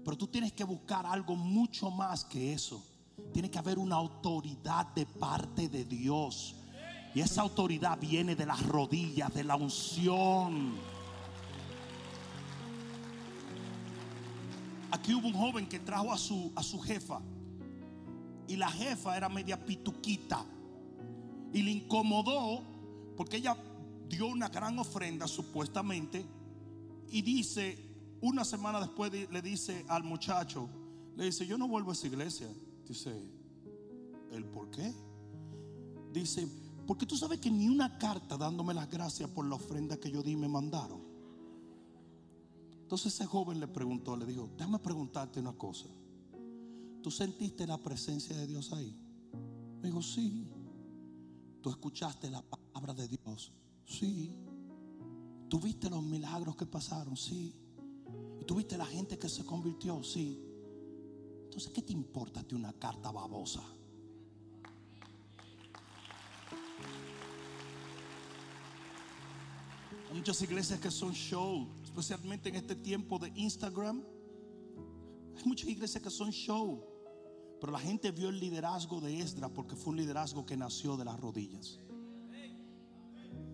Pero tú tienes que buscar algo mucho más que eso. Tiene que haber una autoridad de parte de Dios. Y esa autoridad viene de las rodillas, de la unción. Aquí hubo un joven que trajo a su, a su jefa. Y la jefa era media pituquita. Y le incomodó porque ella dio una gran ofrenda supuestamente. Y dice, una semana después le dice al muchacho, le dice, yo no vuelvo a esa iglesia. Dice, ¿el por qué? Dice, porque tú sabes que ni una carta dándome las gracias por la ofrenda que yo di me mandaron. Entonces ese joven le preguntó, le dijo, déjame preguntarte una cosa. ¿Tú sentiste la presencia de Dios ahí? Me dijo, sí. ¿Tú escuchaste la palabra de Dios? Sí. ¿Tú viste los milagros que pasaron? Sí. ¿Y tú viste la gente que se convirtió? Sí. Entonces, ¿qué te importa de una carta babosa? Hay muchas iglesias que son show, especialmente en este tiempo de Instagram. Hay muchas iglesias que son show, pero la gente vio el liderazgo de Esdras porque fue un liderazgo que nació de las rodillas.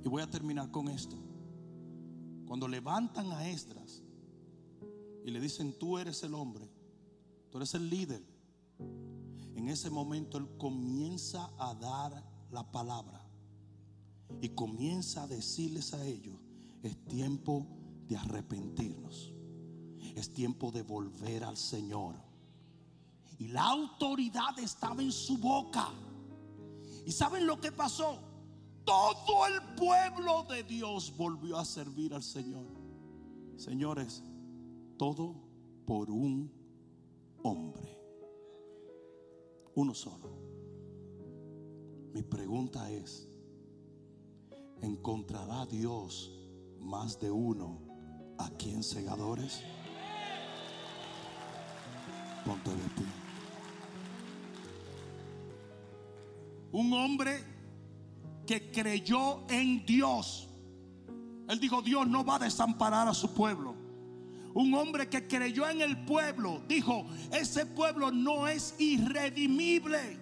Y voy a terminar con esto. Cuando levantan a Esdras y le dicen, tú eres el hombre, tú eres el líder, en ese momento él comienza a dar la palabra y comienza a decirles a ellos, es tiempo de arrepentirnos, es tiempo de volver al Señor. Y la autoridad estaba en su boca. ¿Y saben lo que pasó? Todo el pueblo de Dios volvió a servir al Señor. Señores, todo por un hombre. Uno solo. Mi pregunta es, ¿encontrará Dios más de uno aquí en Segadores? Ponte de pie. Un hombre que creyó en Dios. Él dijo, Dios no va a desamparar a su pueblo. Un hombre que creyó en el pueblo dijo, ese pueblo no es irredimible.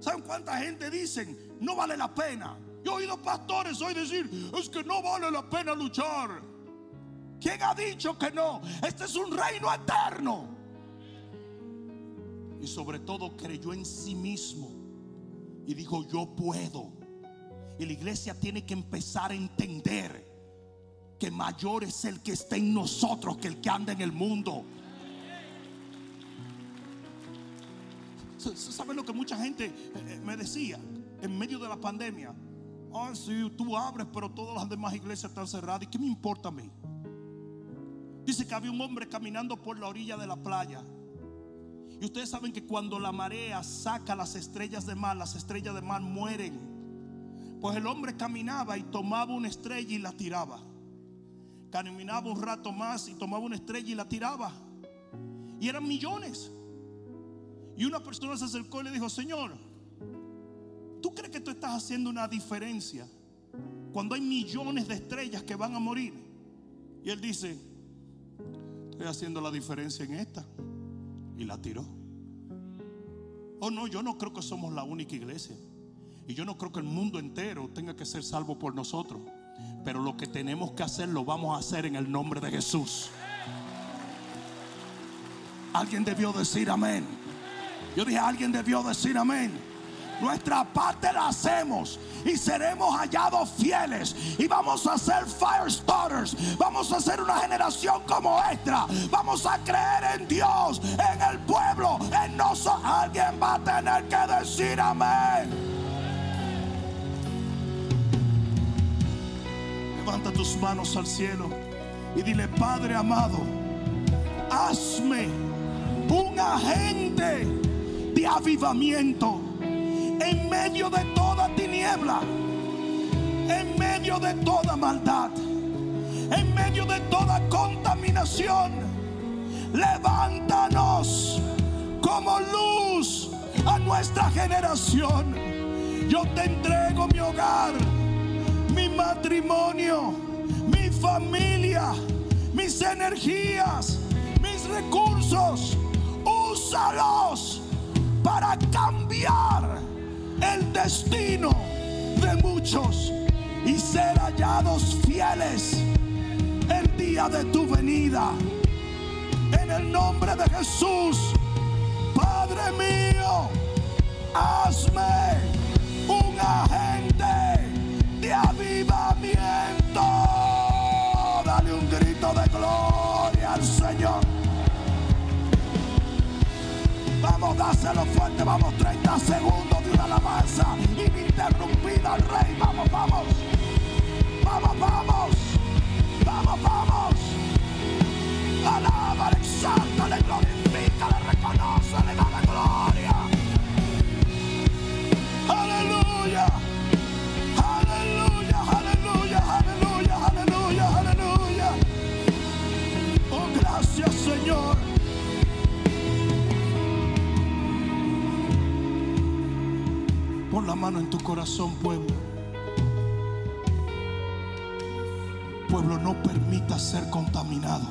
¿Saben cuánta gente dicen? No vale la pena. Yo he oído pastores hoy decir, es que no vale la pena luchar. ¿Quién ha dicho que no? Este es un reino eterno. Y sobre todo creyó en sí mismo. Y dijo, yo puedo. Y la iglesia tiene que empezar a entender que mayor es el que está en nosotros que el que anda en el mundo. ¿Saben lo que mucha gente eh, eh, me decía en medio de la pandemia? Ah, sí, tú abres, pero todas las demás iglesias están cerradas. ¿Y qué me importa a mí? Dice que había un hombre caminando por la orilla de la playa. Y ustedes saben que cuando la marea saca las estrellas de mar, las estrellas de mar mueren. Pues el hombre caminaba y tomaba una estrella y la tiraba. Caminaba un rato más y tomaba una estrella y la tiraba. Y eran millones. Y una persona se acercó y le dijo, Señor, ¿tú crees que tú estás haciendo una diferencia cuando hay millones de estrellas que van a morir? Y él dice, estoy haciendo la diferencia en esta. Y la tiró. Oh no, yo no creo que somos la única iglesia. Y yo no creo que el mundo entero tenga que ser salvo por nosotros. Pero lo que tenemos que hacer lo vamos a hacer en el nombre de Jesús. Alguien debió decir amén. Yo dije, alguien debió decir amén. Nuestra parte la hacemos y seremos hallados fieles. Y vamos a ser fire starters. Vamos a ser una generación como esta. Vamos a creer en Dios, en el pueblo, en nosotros. Alguien va a tener que decir amén. Levanta tus manos al cielo y dile, Padre amado, hazme un agente de avivamiento en medio de toda tiniebla, en medio de toda maldad, en medio de toda contaminación. Levántanos como luz a nuestra generación. Yo te entrego mi hogar, mi matrimonio, mi familia, mis energías, mis recursos. Úsalos para cambiar el destino de muchos y ser hallados fieles el día de tu venida. En el nombre de Jesús, Padre mío, hazme un agente de avivamiento. Dale un grito de gloria al Señor. Vamos, dáselo fuerte, vamos, 30 segundos de una alabanza ininterrumpida al Rey. Vamos, vamos, vamos, vamos, vamos, vamos. Alaba, exalta, le glorifica, le reconoce, le da la gloria. Aleluya, aleluya, aleluya, aleluya, aleluya, aleluya. Oh, gracias, Señor. La mano en tu corazón, pueblo. Pueblo, no permita ser contaminado.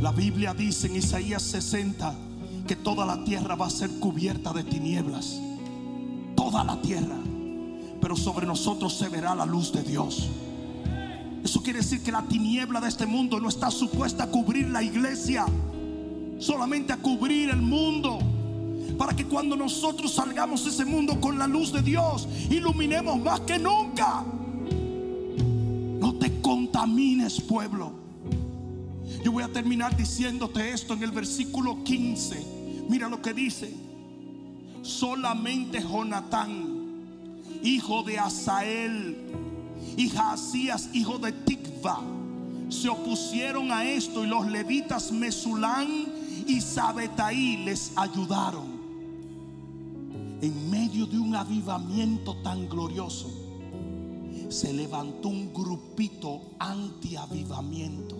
La Biblia dice en Isaías 60 que toda la tierra va a ser cubierta de tinieblas. Toda la tierra. Pero sobre nosotros se verá la luz de Dios. Eso quiere decir que la tiniebla de este mundo no está supuesta a cubrir la iglesia, solamente a cubrir el mundo para que cuando nosotros salgamos de ese mundo con la luz de Dios, iluminemos más que nunca. No te contamines, pueblo. Yo voy a terminar diciéndote esto en el versículo 15. Mira lo que dice. Solamente Jonatán, hijo de Asael, y Jaasías, hijo de Tikva, se opusieron a esto y los levitas Mesulán y Sabetaí les ayudaron en medio de un avivamiento tan glorioso, se levantó un grupito anti-avivamiento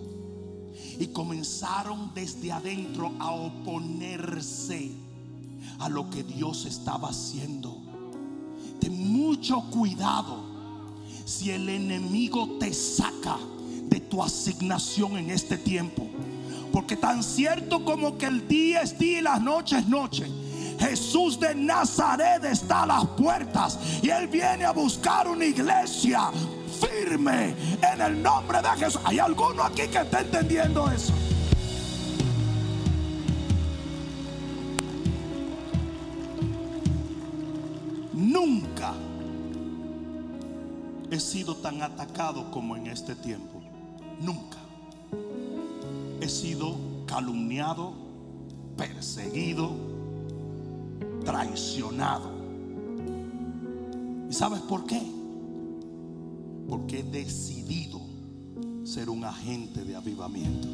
y comenzaron desde adentro a oponerse a lo que Dios estaba haciendo. Ten mucho cuidado si el enemigo te saca de tu asignación en este tiempo. Porque tan cierto como que el día es día y la noche es noche. Jesús de Nazaret está a las puertas y Él viene a buscar una iglesia firme en el nombre de Jesús. ¿Hay alguno aquí que está entendiendo eso? Nunca he sido tan atacado como en este tiempo. Nunca. He sido calumniado, perseguido, traicionado. ¿Y sabes por qué? Porque he decidido ser un agente de avivamiento.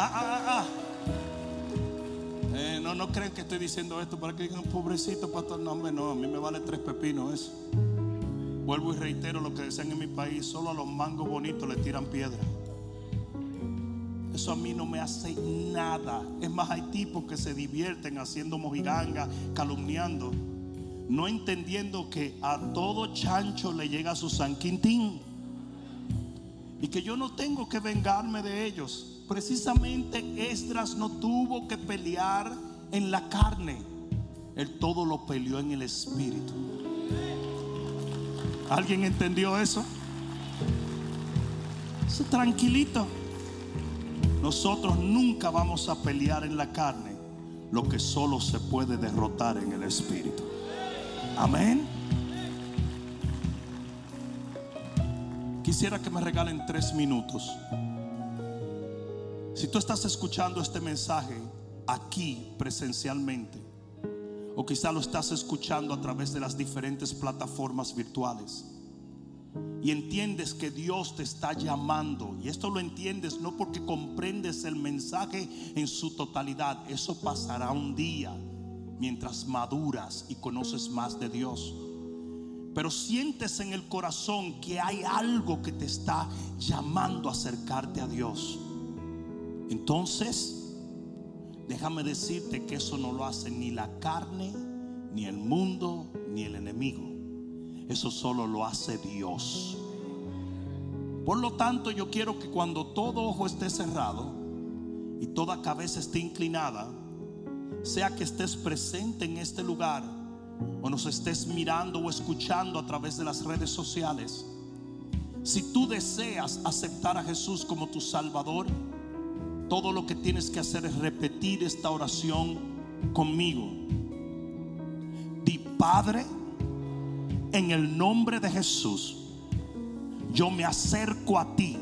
Ah, ah, ah. Eh, no, no creen que estoy diciendo esto para que digan pobrecito pastor. No, no, a mí me vale tres pepinos eso. Vuelvo y reitero lo que decían en mi país: solo a los mangos bonitos le tiran piedra. Eso a mí no me hace nada. Es más, hay tipos que se divierten haciendo mojiganga, calumniando, no entendiendo que a todo chancho le llega su San Quintín. Y que yo no tengo que vengarme de ellos. Precisamente Esdras no tuvo que pelear en la carne. Él todo lo peleó en el espíritu. ¿Alguien entendió eso? Tranquilito. Nosotros nunca vamos a pelear en la carne lo que solo se puede derrotar en el espíritu. Amén. Quisiera que me regalen tres minutos. Si tú estás escuchando este mensaje aquí presencialmente, o quizá lo estás escuchando a través de las diferentes plataformas virtuales, y entiendes que Dios te está llamando, y esto lo entiendes no porque comprendes el mensaje en su totalidad, eso pasará un día mientras maduras y conoces más de Dios. Pero sientes en el corazón que hay algo que te está llamando a acercarte a Dios. Entonces, déjame decirte que eso no lo hace ni la carne, ni el mundo, ni el enemigo. Eso solo lo hace Dios. Por lo tanto, yo quiero que cuando todo ojo esté cerrado y toda cabeza esté inclinada, sea que estés presente en este lugar o nos estés mirando o escuchando a través de las redes sociales, si tú deseas aceptar a Jesús como tu Salvador, todo lo que tienes que hacer es repetir esta oración conmigo. Di Padre, en el nombre de Jesús, yo me acerco a ti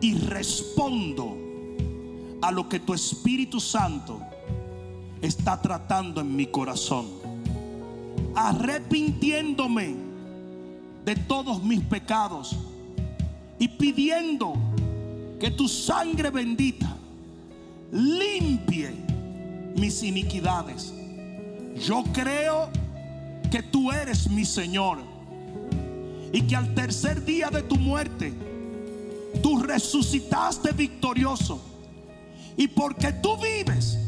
y respondo a lo que tu Espíritu Santo está tratando en mi corazón. Arrepintiéndome de todos mis pecados y pidiendo que tu sangre bendita limpie mis iniquidades. Yo creo que tú eres mi Señor y que al tercer día de tu muerte tú resucitaste victorioso. Y porque tú vives,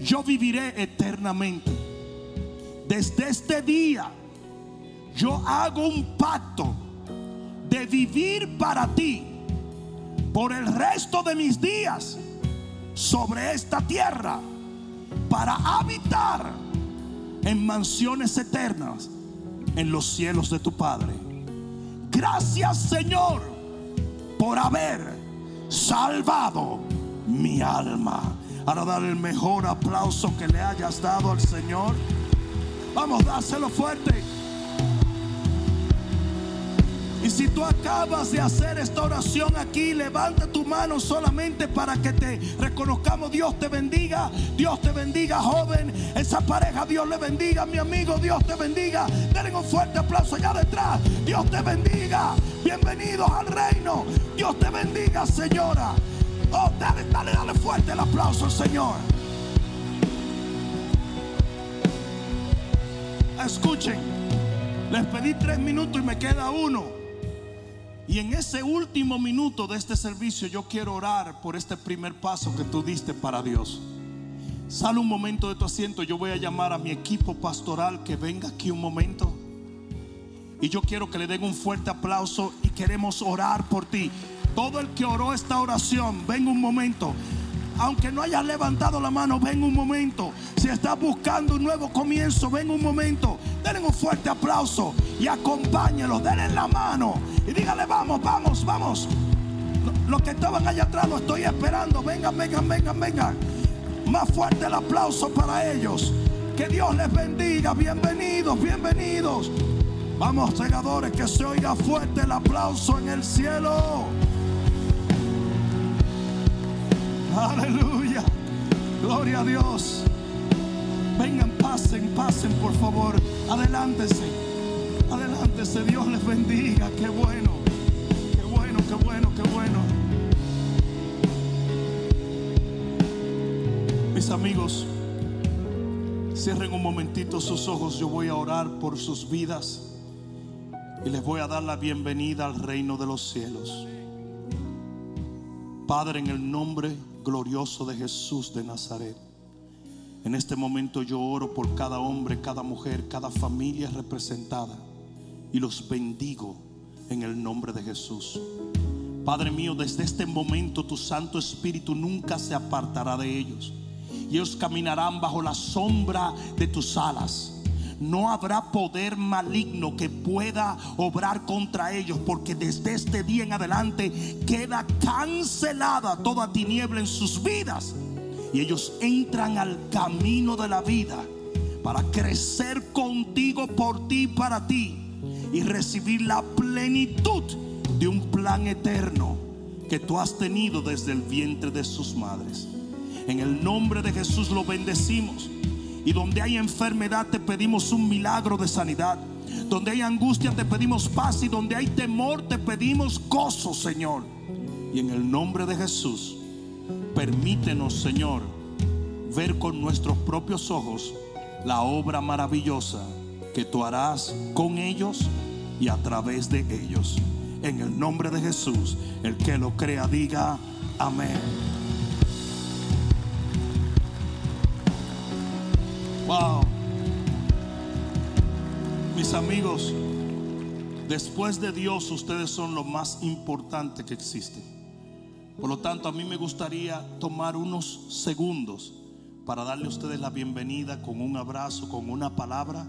yo viviré eternamente. Desde este día yo hago un pacto de vivir para ti por el resto de mis días sobre esta tierra para habitar en mansiones eternas en los cielos de tu Padre. Gracias Señor por haber salvado mi alma. Ahora dar el mejor aplauso que le hayas dado al Señor. Vamos, dáselo fuerte. Si tú acabas de hacer esta oración aquí, levanta tu mano solamente para que te reconozcamos. Dios te bendiga. Dios te bendiga, joven. Esa pareja, Dios le bendiga. Mi amigo, Dios te bendiga. Denle un fuerte aplauso allá detrás. Dios te bendiga. Bienvenidos al reino. Dios te bendiga, señora. Oh, dale, dale, dale fuerte el aplauso al Señor. Escuchen, les pedí tres minutos y me queda uno. Y en ese último minuto de este servicio yo quiero orar por este primer paso que tú diste para Dios. Sale un momento de tu asiento. Yo voy a llamar a mi equipo pastoral que venga aquí un momento. Y yo quiero que le den un fuerte aplauso y queremos orar por ti. Todo el que oró esta oración, ven un momento. Aunque no hayas levantado la mano, ven un momento. Si estás buscando un nuevo comienzo, ven un momento. Denle un fuerte aplauso y acompáñelo. Denle la mano y dígale, vamos, vamos, vamos. Los que estaban allá atrás lo estoy esperando. Vengan, vengan, vengan, vengan. Más fuerte el aplauso para ellos. Que Dios les bendiga. Bienvenidos, bienvenidos. Vamos, segadores, que se oiga fuerte el aplauso en el cielo. Aleluya. Gloria a Dios. Vengan, pasen, pasen, por favor. Adelántese. Adelántese. Dios les bendiga. Qué bueno. Qué bueno, qué bueno, qué bueno. Mis amigos, cierren un momentito sus ojos. Yo voy a orar por sus vidas y les voy a dar la bienvenida al reino de los cielos. Padre, en el nombre glorioso de Jesús de Nazaret, en este momento yo oro por cada hombre, cada mujer, cada familia representada y los bendigo en el nombre de Jesús. Padre mío, desde este momento tu Santo Espíritu nunca se apartará de ellos y ellos caminarán bajo la sombra de tus alas. No habrá poder maligno que pueda obrar contra ellos, porque desde este día en adelante queda cancelada toda tiniebla en sus vidas. Y ellos entran al camino de la vida para crecer contigo por ti, para ti, y recibir la plenitud de un plan eterno que tú has tenido desde el vientre de sus madres. En el nombre de Jesús lo bendecimos. Y donde hay enfermedad te pedimos un milagro de sanidad. Donde hay angustia te pedimos paz y donde hay temor te pedimos gozo, Señor. Y en el nombre de Jesús, permítenos, Señor, ver con nuestros propios ojos la obra maravillosa que tú harás con ellos y a través de ellos. En el nombre de Jesús, el que lo crea diga amén. Wow. Mis amigos, después de Dios ustedes son lo más importante que existe. Por lo tanto, a mí me gustaría tomar unos segundos para darle a ustedes la bienvenida con un abrazo, con una palabra.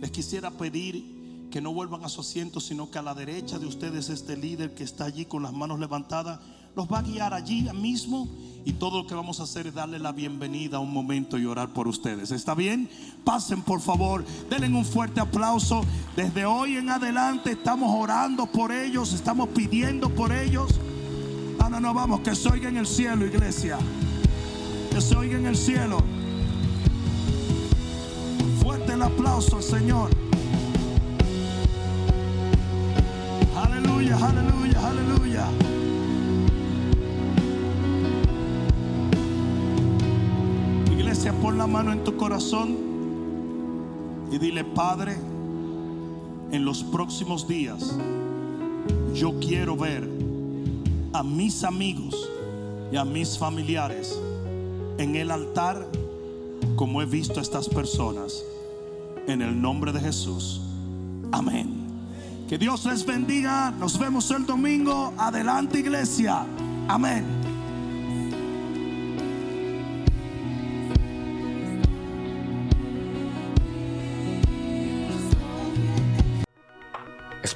Les quisiera pedir que no vuelvan a su asiento, sino que a la derecha de ustedes este líder que está allí con las manos levantadas los va a guiar allí mismo y todo lo que vamos a hacer es darle la bienvenida a un momento y orar por ustedes. ¿Está bien? Pasen por favor, denle un fuerte aplauso. Desde hoy en adelante estamos orando por ellos, estamos pidiendo por ellos. Ah, no, no, vamos, que se oiga en el cielo, iglesia. Que se oiga en el cielo. Fuerte el aplauso al Señor. Aleluya, aleluya, aleluya. Pon la mano en tu corazón y dile, Padre, en los próximos días yo quiero ver a mis amigos y a mis familiares en el altar como he visto a estas personas. En el nombre de Jesús. Amén. Que Dios les bendiga. Nos vemos el domingo. Adelante iglesia. Amén.